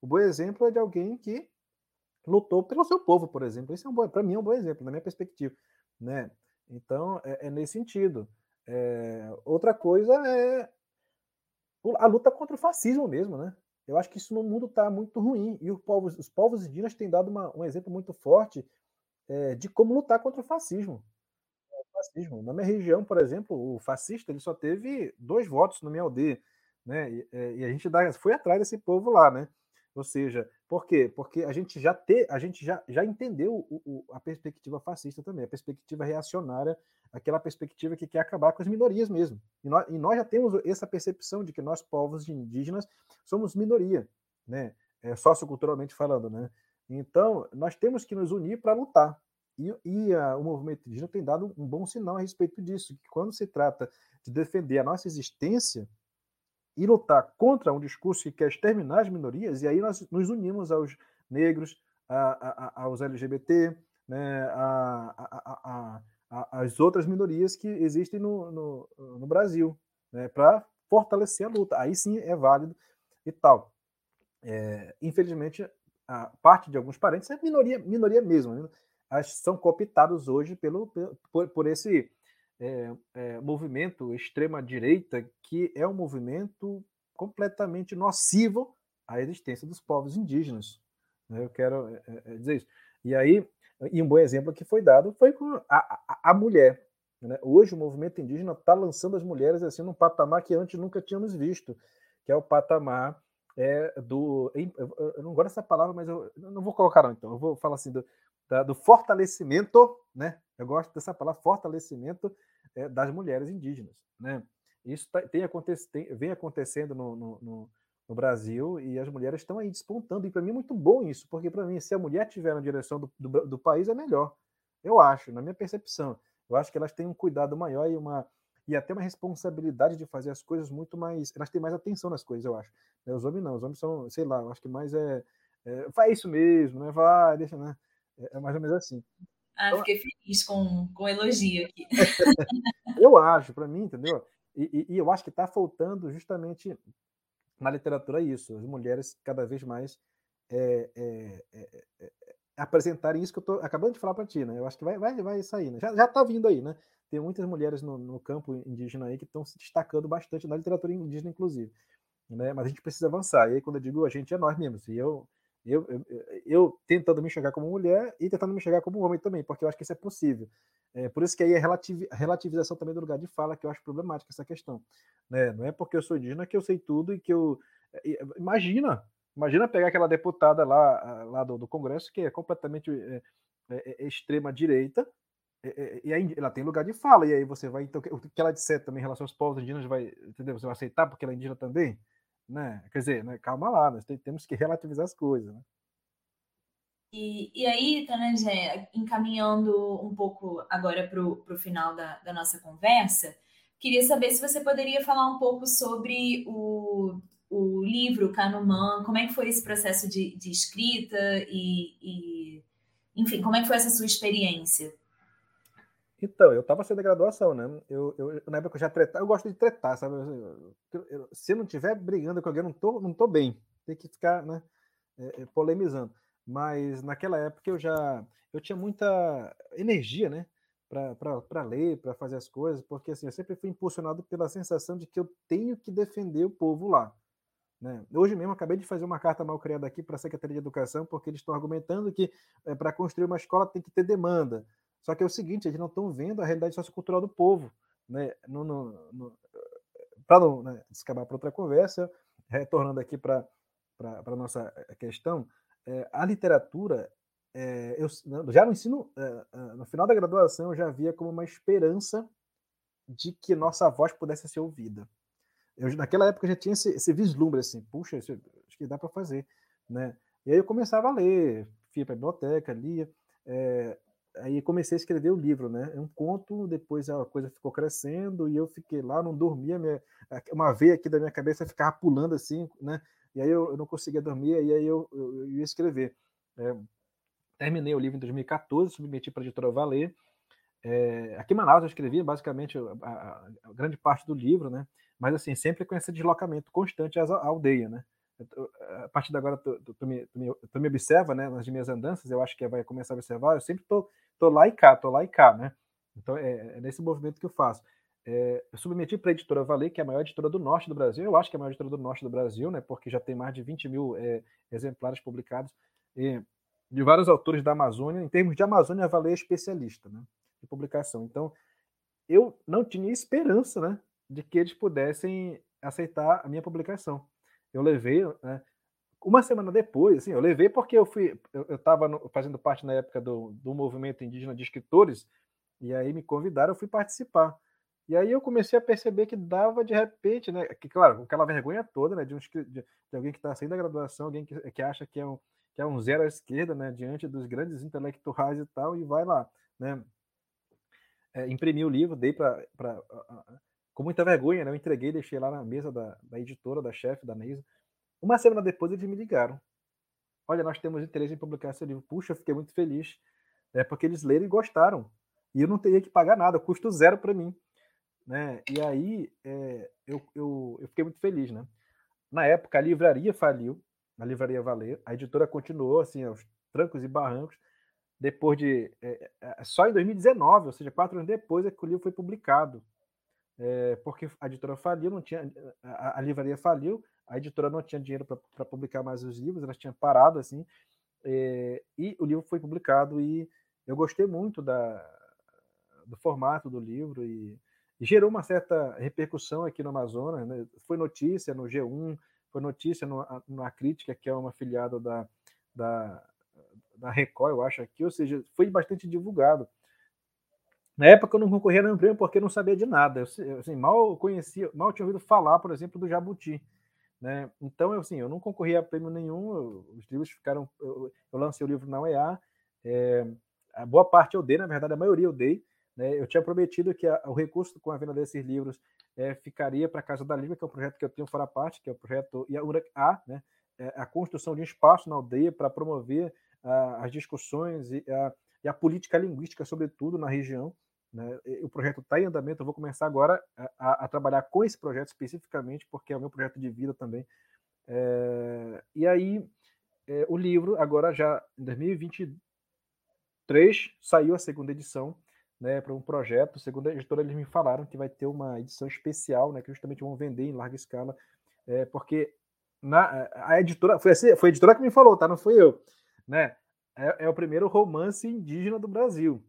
O bom exemplo é de alguém que lutou pelo seu povo, por exemplo. Esse é um para mim é um bom exemplo, na minha perspectiva, né? Então é, é nesse sentido. É, outra coisa é a luta contra o fascismo mesmo, né? Eu acho que isso no mundo está muito ruim e os povos, os povos indígenas têm dado uma, um exemplo muito forte é, de como lutar contra o fascismo. O fascismo. Na minha região, por exemplo, o fascista ele só teve dois votos no minha aldeia, né? E, é, e a gente foi atrás desse povo lá, né? Ou seja, por quê? Porque a gente já ter, a gente já, já entendeu o, o, a perspectiva fascista também, a perspectiva reacionária, aquela perspectiva que quer acabar com as minorias mesmo. E nós, e nós já temos essa percepção de que nós, povos indígenas, somos minoria, né? É, socioculturalmente falando, né? Então, nós temos que nos unir para lutar. E, e a, o movimento indígena tem dado um bom sinal a respeito disso, que quando se trata de defender a nossa existência, e lutar contra um discurso que quer exterminar as minorias, e aí nós nos unimos aos negros, a, a, aos LGBT, né, a, as outras minorias que existem no, no, no Brasil, né, para fortalecer a luta. Aí sim é válido e tal. É, infelizmente, a parte de alguns parentes é minoria, minoria mesmo. Né? São cooptados hoje pelo, por, por esse é, é, movimento extrema-direita, que é um movimento completamente nocivo à existência dos povos indígenas. Né? Eu quero é, dizer isso. E aí, e um bom exemplo que foi dado foi com a, a, a mulher. Né? Hoje o movimento indígena está lançando as mulheres assim num patamar que antes nunca tínhamos visto, que é o patamar é, do. Eu não gosto dessa palavra, mas eu, eu não vou colocar, não, então. Eu vou falar assim do, do fortalecimento, né? Eu gosto dessa palavra, fortalecimento é, das mulheres indígenas, né? Isso tá, tem, tem, vem acontecendo no, no, no, no, Brasil e as mulheres estão aí despontando. E para mim é muito bom isso, porque para mim, se a mulher estiver na direção do, do, do, país, é melhor. Eu acho, na minha percepção. Eu acho que elas têm um cuidado maior e uma e até uma responsabilidade de fazer as coisas muito mais. Elas têm mais atenção nas coisas, eu acho. Né? Os homens não, os homens são, sei lá, eu acho que mais é. é faz isso mesmo, né? Vai, deixa, né? É, é mais ou menos assim. Ah, então, fiquei feliz com, com o elogio aqui. eu acho, para mim, entendeu? E, e, e, eu acho que está faltando justamente na literatura isso, as mulheres cada vez mais é, é, é, é apresentarem isso que eu estou acabando de falar para ti, né? Eu acho que vai, vai, vai sair, né? Já, já tá vindo aí, né? Tem muitas mulheres no, no campo indígena aí que estão se destacando bastante na literatura indígena, inclusive. Né? Mas a gente precisa avançar. E aí, quando eu digo a gente, é nós mesmos. E eu, eu, eu, eu, tentando me enxergar como mulher e tentando me enxergar como homem também, porque eu acho que isso é possível. É, por isso que aí relativ, a relativização também do lugar de fala, que eu acho problemática essa questão. Né? Não é porque eu sou indígena que eu sei tudo e que eu. Imagina, imagina pegar aquela deputada lá, lá do, do Congresso, que é completamente é, é, é extrema direita, e aí ela tem lugar de fala, e aí você vai. Então, o que ela disser também em relação aos povos indígenas, vai, entendeu? Você vai aceitar porque ela é indígena também? Né? Quer dizer, né? calma lá, nós temos que relativizar as coisas, né? E, e aí, Tanangé, encaminhando um pouco agora para o final da, da nossa conversa, queria saber se você poderia falar um pouco sobre o, o livro Canumã, como é que foi esse processo de, de escrita e, e, enfim, como é que foi essa sua experiência? Então, eu estava sendo da graduação, né? Eu, eu, na época eu já tretava, eu gosto de tretar, sabe? Eu, eu, se eu não estiver brigando com alguém, eu não tô, não tô bem. Tem que ficar, né? É, polemizando. Mas naquela época eu já eu tinha muita energia, né? Para ler, para fazer as coisas, porque assim, eu sempre fui impulsionado pela sensação de que eu tenho que defender o povo lá. Né? Hoje mesmo acabei de fazer uma carta mal criada aqui para a Secretaria de Educação, porque eles estão argumentando que é, para construir uma escola tem que ter demanda. Só que é o seguinte, eles não estão vendo a realidade sociocultural do povo. Né? para não né, descabar para outra conversa, retornando aqui para a nossa eh, questão, é, a literatura, é, eu, já no ensino, é, no final da graduação, eu já via como uma esperança de que nossa voz pudesse ser ouvida. Eu, naquela época já tinha esse, esse vislumbre assim, puxa, isso, acho que dá para fazer, né? E aí eu começava a ler, fui para a biblioteca, lia, é, aí comecei a escrever o livro, né? É um conto, depois a coisa ficou crescendo e eu fiquei lá, não dormia, minha, uma veia aqui da minha cabeça ficava pulando assim, né? E aí eu, eu não conseguia dormir, e aí eu, eu, eu ia escrever. É, terminei o livro em 2014, submeti para a editora Valer. É, aqui em Manaus eu escrevi basicamente a, a, a, grande parte do livro, né? Mas assim, sempre com esse deslocamento constante à aldeia, né? a partir de agora tu, tu, tu, me, tu, me, tu me observa, né, nas minhas andanças, eu acho que vai começar a observar, eu sempre tô, tô lá e cá, tô lá e cá, né? Então é, é nesse movimento que eu faço. é, eu submeti para a editora Valer, que é a maior editora do norte do Brasil. Eu acho que é a maior editora do norte do Brasil, né? Porque já tem mais de 20 mil é, exemplares publicados e, de vários autores da Amazônia. Em termos de Amazônia, a Valer é especialista, né? De publicação. Então, eu não tinha esperança, né? De que eles pudessem aceitar a minha publicação. Eu levei, né? Uma semana depois, assim, eu levei porque eu fui, eu estava fazendo parte na época do, do movimento indígena de escritores e aí me convidaram, eu fui participar. E aí eu comecei a perceber que dava de repente, né? Que, claro, aquela vergonha toda, né? De, um, de, de alguém que está saindo da graduação, alguém que, que acha que é, um, que é um zero à esquerda, né? Diante dos grandes intelectuais e tal, e vai lá, né? É, imprimi o livro, dei para. Com muita vergonha, né? Eu entreguei, deixei lá na mesa da, da editora, da chefe, da Neisa. Uma semana depois eles me ligaram. Olha, nós temos interesse em publicar seu livro. Puxa, eu fiquei muito feliz. É porque eles leram e gostaram. E eu não teria que pagar nada, custo zero para mim. Né? E aí é, eu, eu, eu, fiquei muito feliz, né? Na época a livraria faliu, a livraria Valer, a editora continuou assim aos trancos e barrancos. Depois de é, é, só em 2019, ou seja, quatro anos depois, é que o livro foi publicado, é, porque a editora faliu, não tinha a, a, livraria faliu, a editora não tinha dinheiro para publicar mais os livros, ela tinha parado assim, é, e o livro foi publicado e eu gostei muito da, do formato do livro e gerou uma certa repercussão aqui no Amazonas. Né? Foi notícia no G1, foi notícia no, na Crítica, que é uma afiliada da, da, da Record, eu acho aqui, ou seja, foi bastante divulgado. Na época eu não concorria no prêmio porque eu não sabia de nada. Eu assim, mal conhecia, mal tinha ouvido falar, por exemplo, do Jabuti. Né? Então, eu, assim, eu não concorria a prêmio nenhum, eu, os livros ficaram. Eu, eu, lancei o livro na UEA, é, a boa parte eu dei, na verdade, a maioria eu dei, né? Eu tinha prometido que a, o recurso com a venda desses livros é, ficaria para a Casa da Língua, que é um projeto que eu tenho fora parte, que é o projeto A, né? É a construção de um espaço na aldeia para promover as discussões e a, e a, política linguística, sobretudo na região. Né? O projeto está em andamento, eu vou começar agora a, a, trabalhar com esse projeto especificamente, porque é o meu projeto de vida também. É, e aí, é, o livro, agora já em 2023, saiu a segunda edição né, para um projeto. Segundo a editora, eles me falaram que vai ter uma edição especial, né, que justamente vão vender em larga escala, é, porque na, a editora foi, assim, foi a editora que me falou, tá? Não foi eu, né? É, é o primeiro romance indígena do Brasil,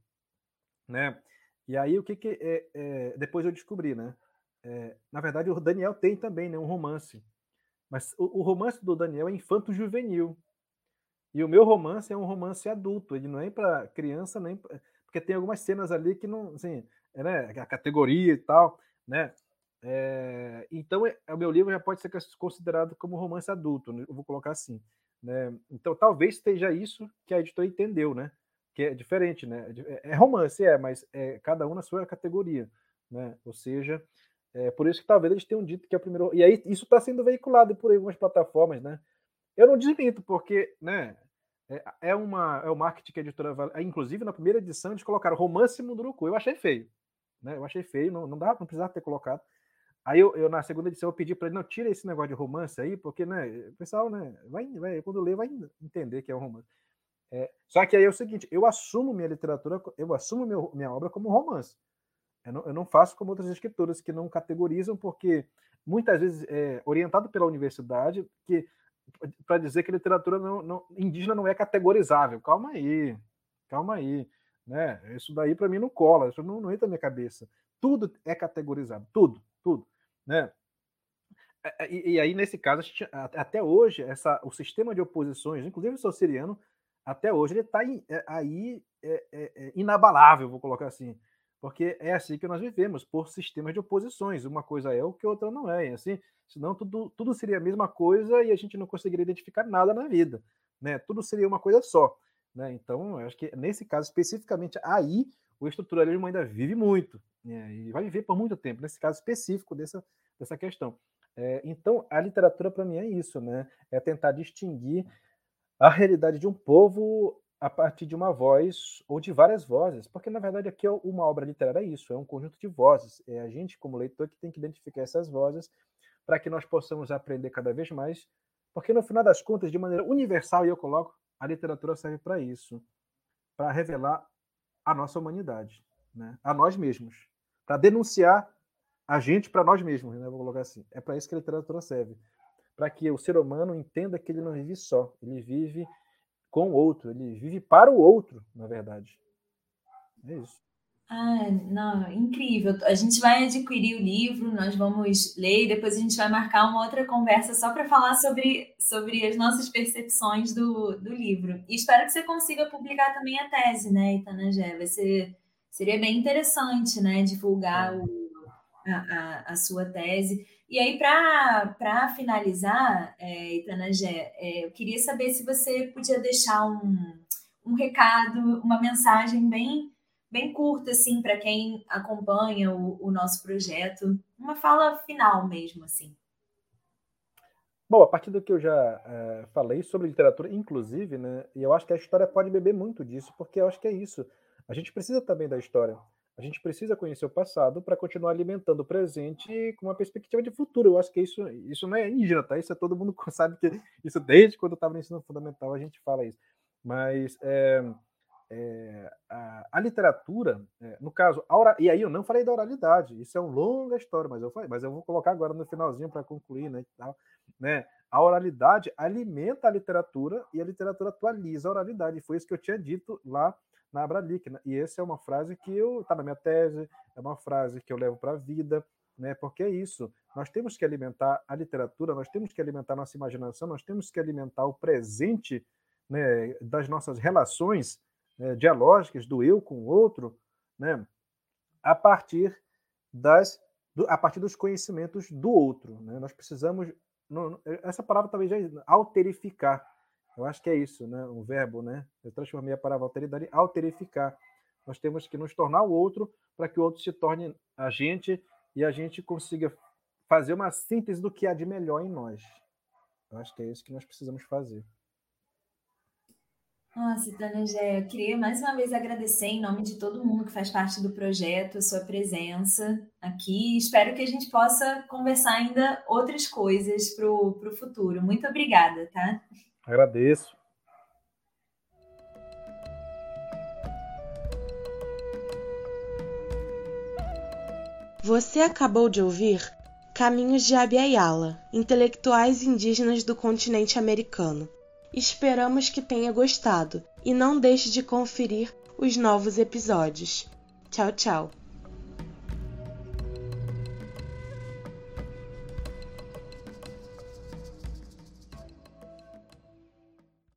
né? E aí o que que é, é, depois eu descobri, né? É, na verdade o Daniel tem também, né, um romance, mas o, o romance do Daniel é infanto juvenil. E o meu romance é um romance adulto, ele não é para criança nem pra, porque tem algumas cenas ali que não, assim, é, né, a categoria e tal, né? É, então, é, o meu livro já pode ser considerado como romance adulto, né? eu vou colocar assim. Né? Então, talvez seja isso que a editora entendeu, né? Que é diferente, né? É, é romance, é, mas é cada um na sua categoria, né? Ou seja, é por isso que talvez eles tenham dito que é o primeiro. E aí, isso está sendo veiculado por algumas plataformas, né? Eu não desminto, porque, né? É, é, uma, é o marketing que a editora. É, inclusive, na primeira edição, eles colocaram romance Munduruku. Eu achei feio. Né? Eu achei feio, não, não, dá, não precisava ter colocado. Aí eu, eu na segunda edição, eu pedi para ele, não, tira esse negócio de romance aí, porque né, o pessoal, né, vai, vai, quando lê, vai entender que é um romance. É, só que aí é o seguinte, eu assumo minha literatura, eu assumo meu, minha obra como romance. Eu não, eu não, faço como outras escritoras que não categorizam, porque muitas vezes é orientado pela universidade, que para dizer que literatura não, não, indígena não é categorizável. Calma aí, calma aí. Né? Isso daí para mim não cola, isso não, não entra na minha cabeça. Tudo é categorizado, tudo, tudo. Né? É, é, e, e aí, nesse caso, até hoje, essa, o sistema de oposições, inclusive o sociriano, até hoje, ele está é, aí é, é, é, inabalável, vou colocar assim. Porque é assim que nós vivemos, por sistemas de oposições. Uma coisa é o que outra não é. Assim, senão tudo, tudo seria a mesma coisa e a gente não conseguiria identificar nada na vida. Né? Tudo seria uma coisa só. Né? Então, eu acho que nesse caso especificamente, aí o estruturalismo ainda vive muito. Né? E vai viver por muito tempo, nesse caso específico dessa, dessa questão. É, então, a literatura para mim é isso, né? É tentar distinguir a realidade de um povo a partir de uma voz ou de várias vozes, porque na verdade aqui é uma obra literária é isso, é um conjunto de vozes. É a gente, como leitor, que tem que identificar essas vozes para que nós possamos aprender cada vez mais, porque no final das contas, de maneira universal, e eu coloco, a literatura serve para isso, para revelar a nossa humanidade, né? a nós mesmos, para denunciar a gente para nós mesmos, né? Vou colocar assim. É para isso que a literatura serve. Para que o ser humano entenda que ele não vive só, ele vive com o outro, ele vive para o outro, na verdade. É isso. Ah, não, incrível. A gente vai adquirir o livro, nós vamos ler e depois a gente vai marcar uma outra conversa só para falar sobre, sobre as nossas percepções do, do livro. E espero que você consiga publicar também a tese, né, Itanagé? Vai ser, seria bem interessante, né, divulgar é. o, a, a, sua tese. E aí, para finalizar, é, Itanagé, é, eu queria saber se você podia deixar um, um recado, uma mensagem bem, bem curta, assim, para quem acompanha o, o nosso projeto. Uma fala final mesmo, assim. Bom, a partir do que eu já é, falei sobre literatura, inclusive, né, e eu acho que a história pode beber muito disso, porque eu acho que é isso. A gente precisa também da história. A gente precisa conhecer o passado para continuar alimentando o presente com uma perspectiva de futuro. Eu acho que isso, isso não é indígena, tá? Isso é todo mundo sabe que isso desde quando eu estava no ensino fundamental a gente fala isso. Mas é, é, a, a, literatura, é, no caso, a e aí eu não falei da oralidade. Isso é uma longa história, mas eu falei, mas eu vou colocar agora no finalzinho para concluir, né, tal, né? A oralidade alimenta a literatura e a literatura atualiza a oralidade. Foi isso que eu tinha dito lá na Abralic. Né? E essa é uma frase que eu está na minha tese, é uma frase que eu levo para a vida, né? Porque é isso. Nós temos que alimentar a literatura, nós temos que alimentar nossa imaginação, nós temos que alimentar o presente né, das nossas relações né, dialógicas do eu com o outro, né? A partir das do, a partir dos conhecimentos do outro, né? Nós precisamos não, essa palavra talvez já alterificar eu acho que é isso, né? Um verbo, né? Eu transformei a palavra alteridade alterificar. Nós temos que nos tornar o outro para que o outro se torne a gente e a gente consiga fazer uma síntese do que há de melhor em nós. Eu acho que é isso que nós precisamos fazer. Nossa, Dona Gé, eu queria mais uma vez agradecer em nome de todo mundo que faz parte do projeto, a sua presença aqui. Espero que a gente possa conversar ainda outras coisas para o futuro. Muito obrigada, tá? Agradeço. Você acabou de ouvir Caminhos de Abiayala, intelectuais indígenas do continente americano. Esperamos que tenha gostado e não deixe de conferir os novos episódios. Tchau, tchau.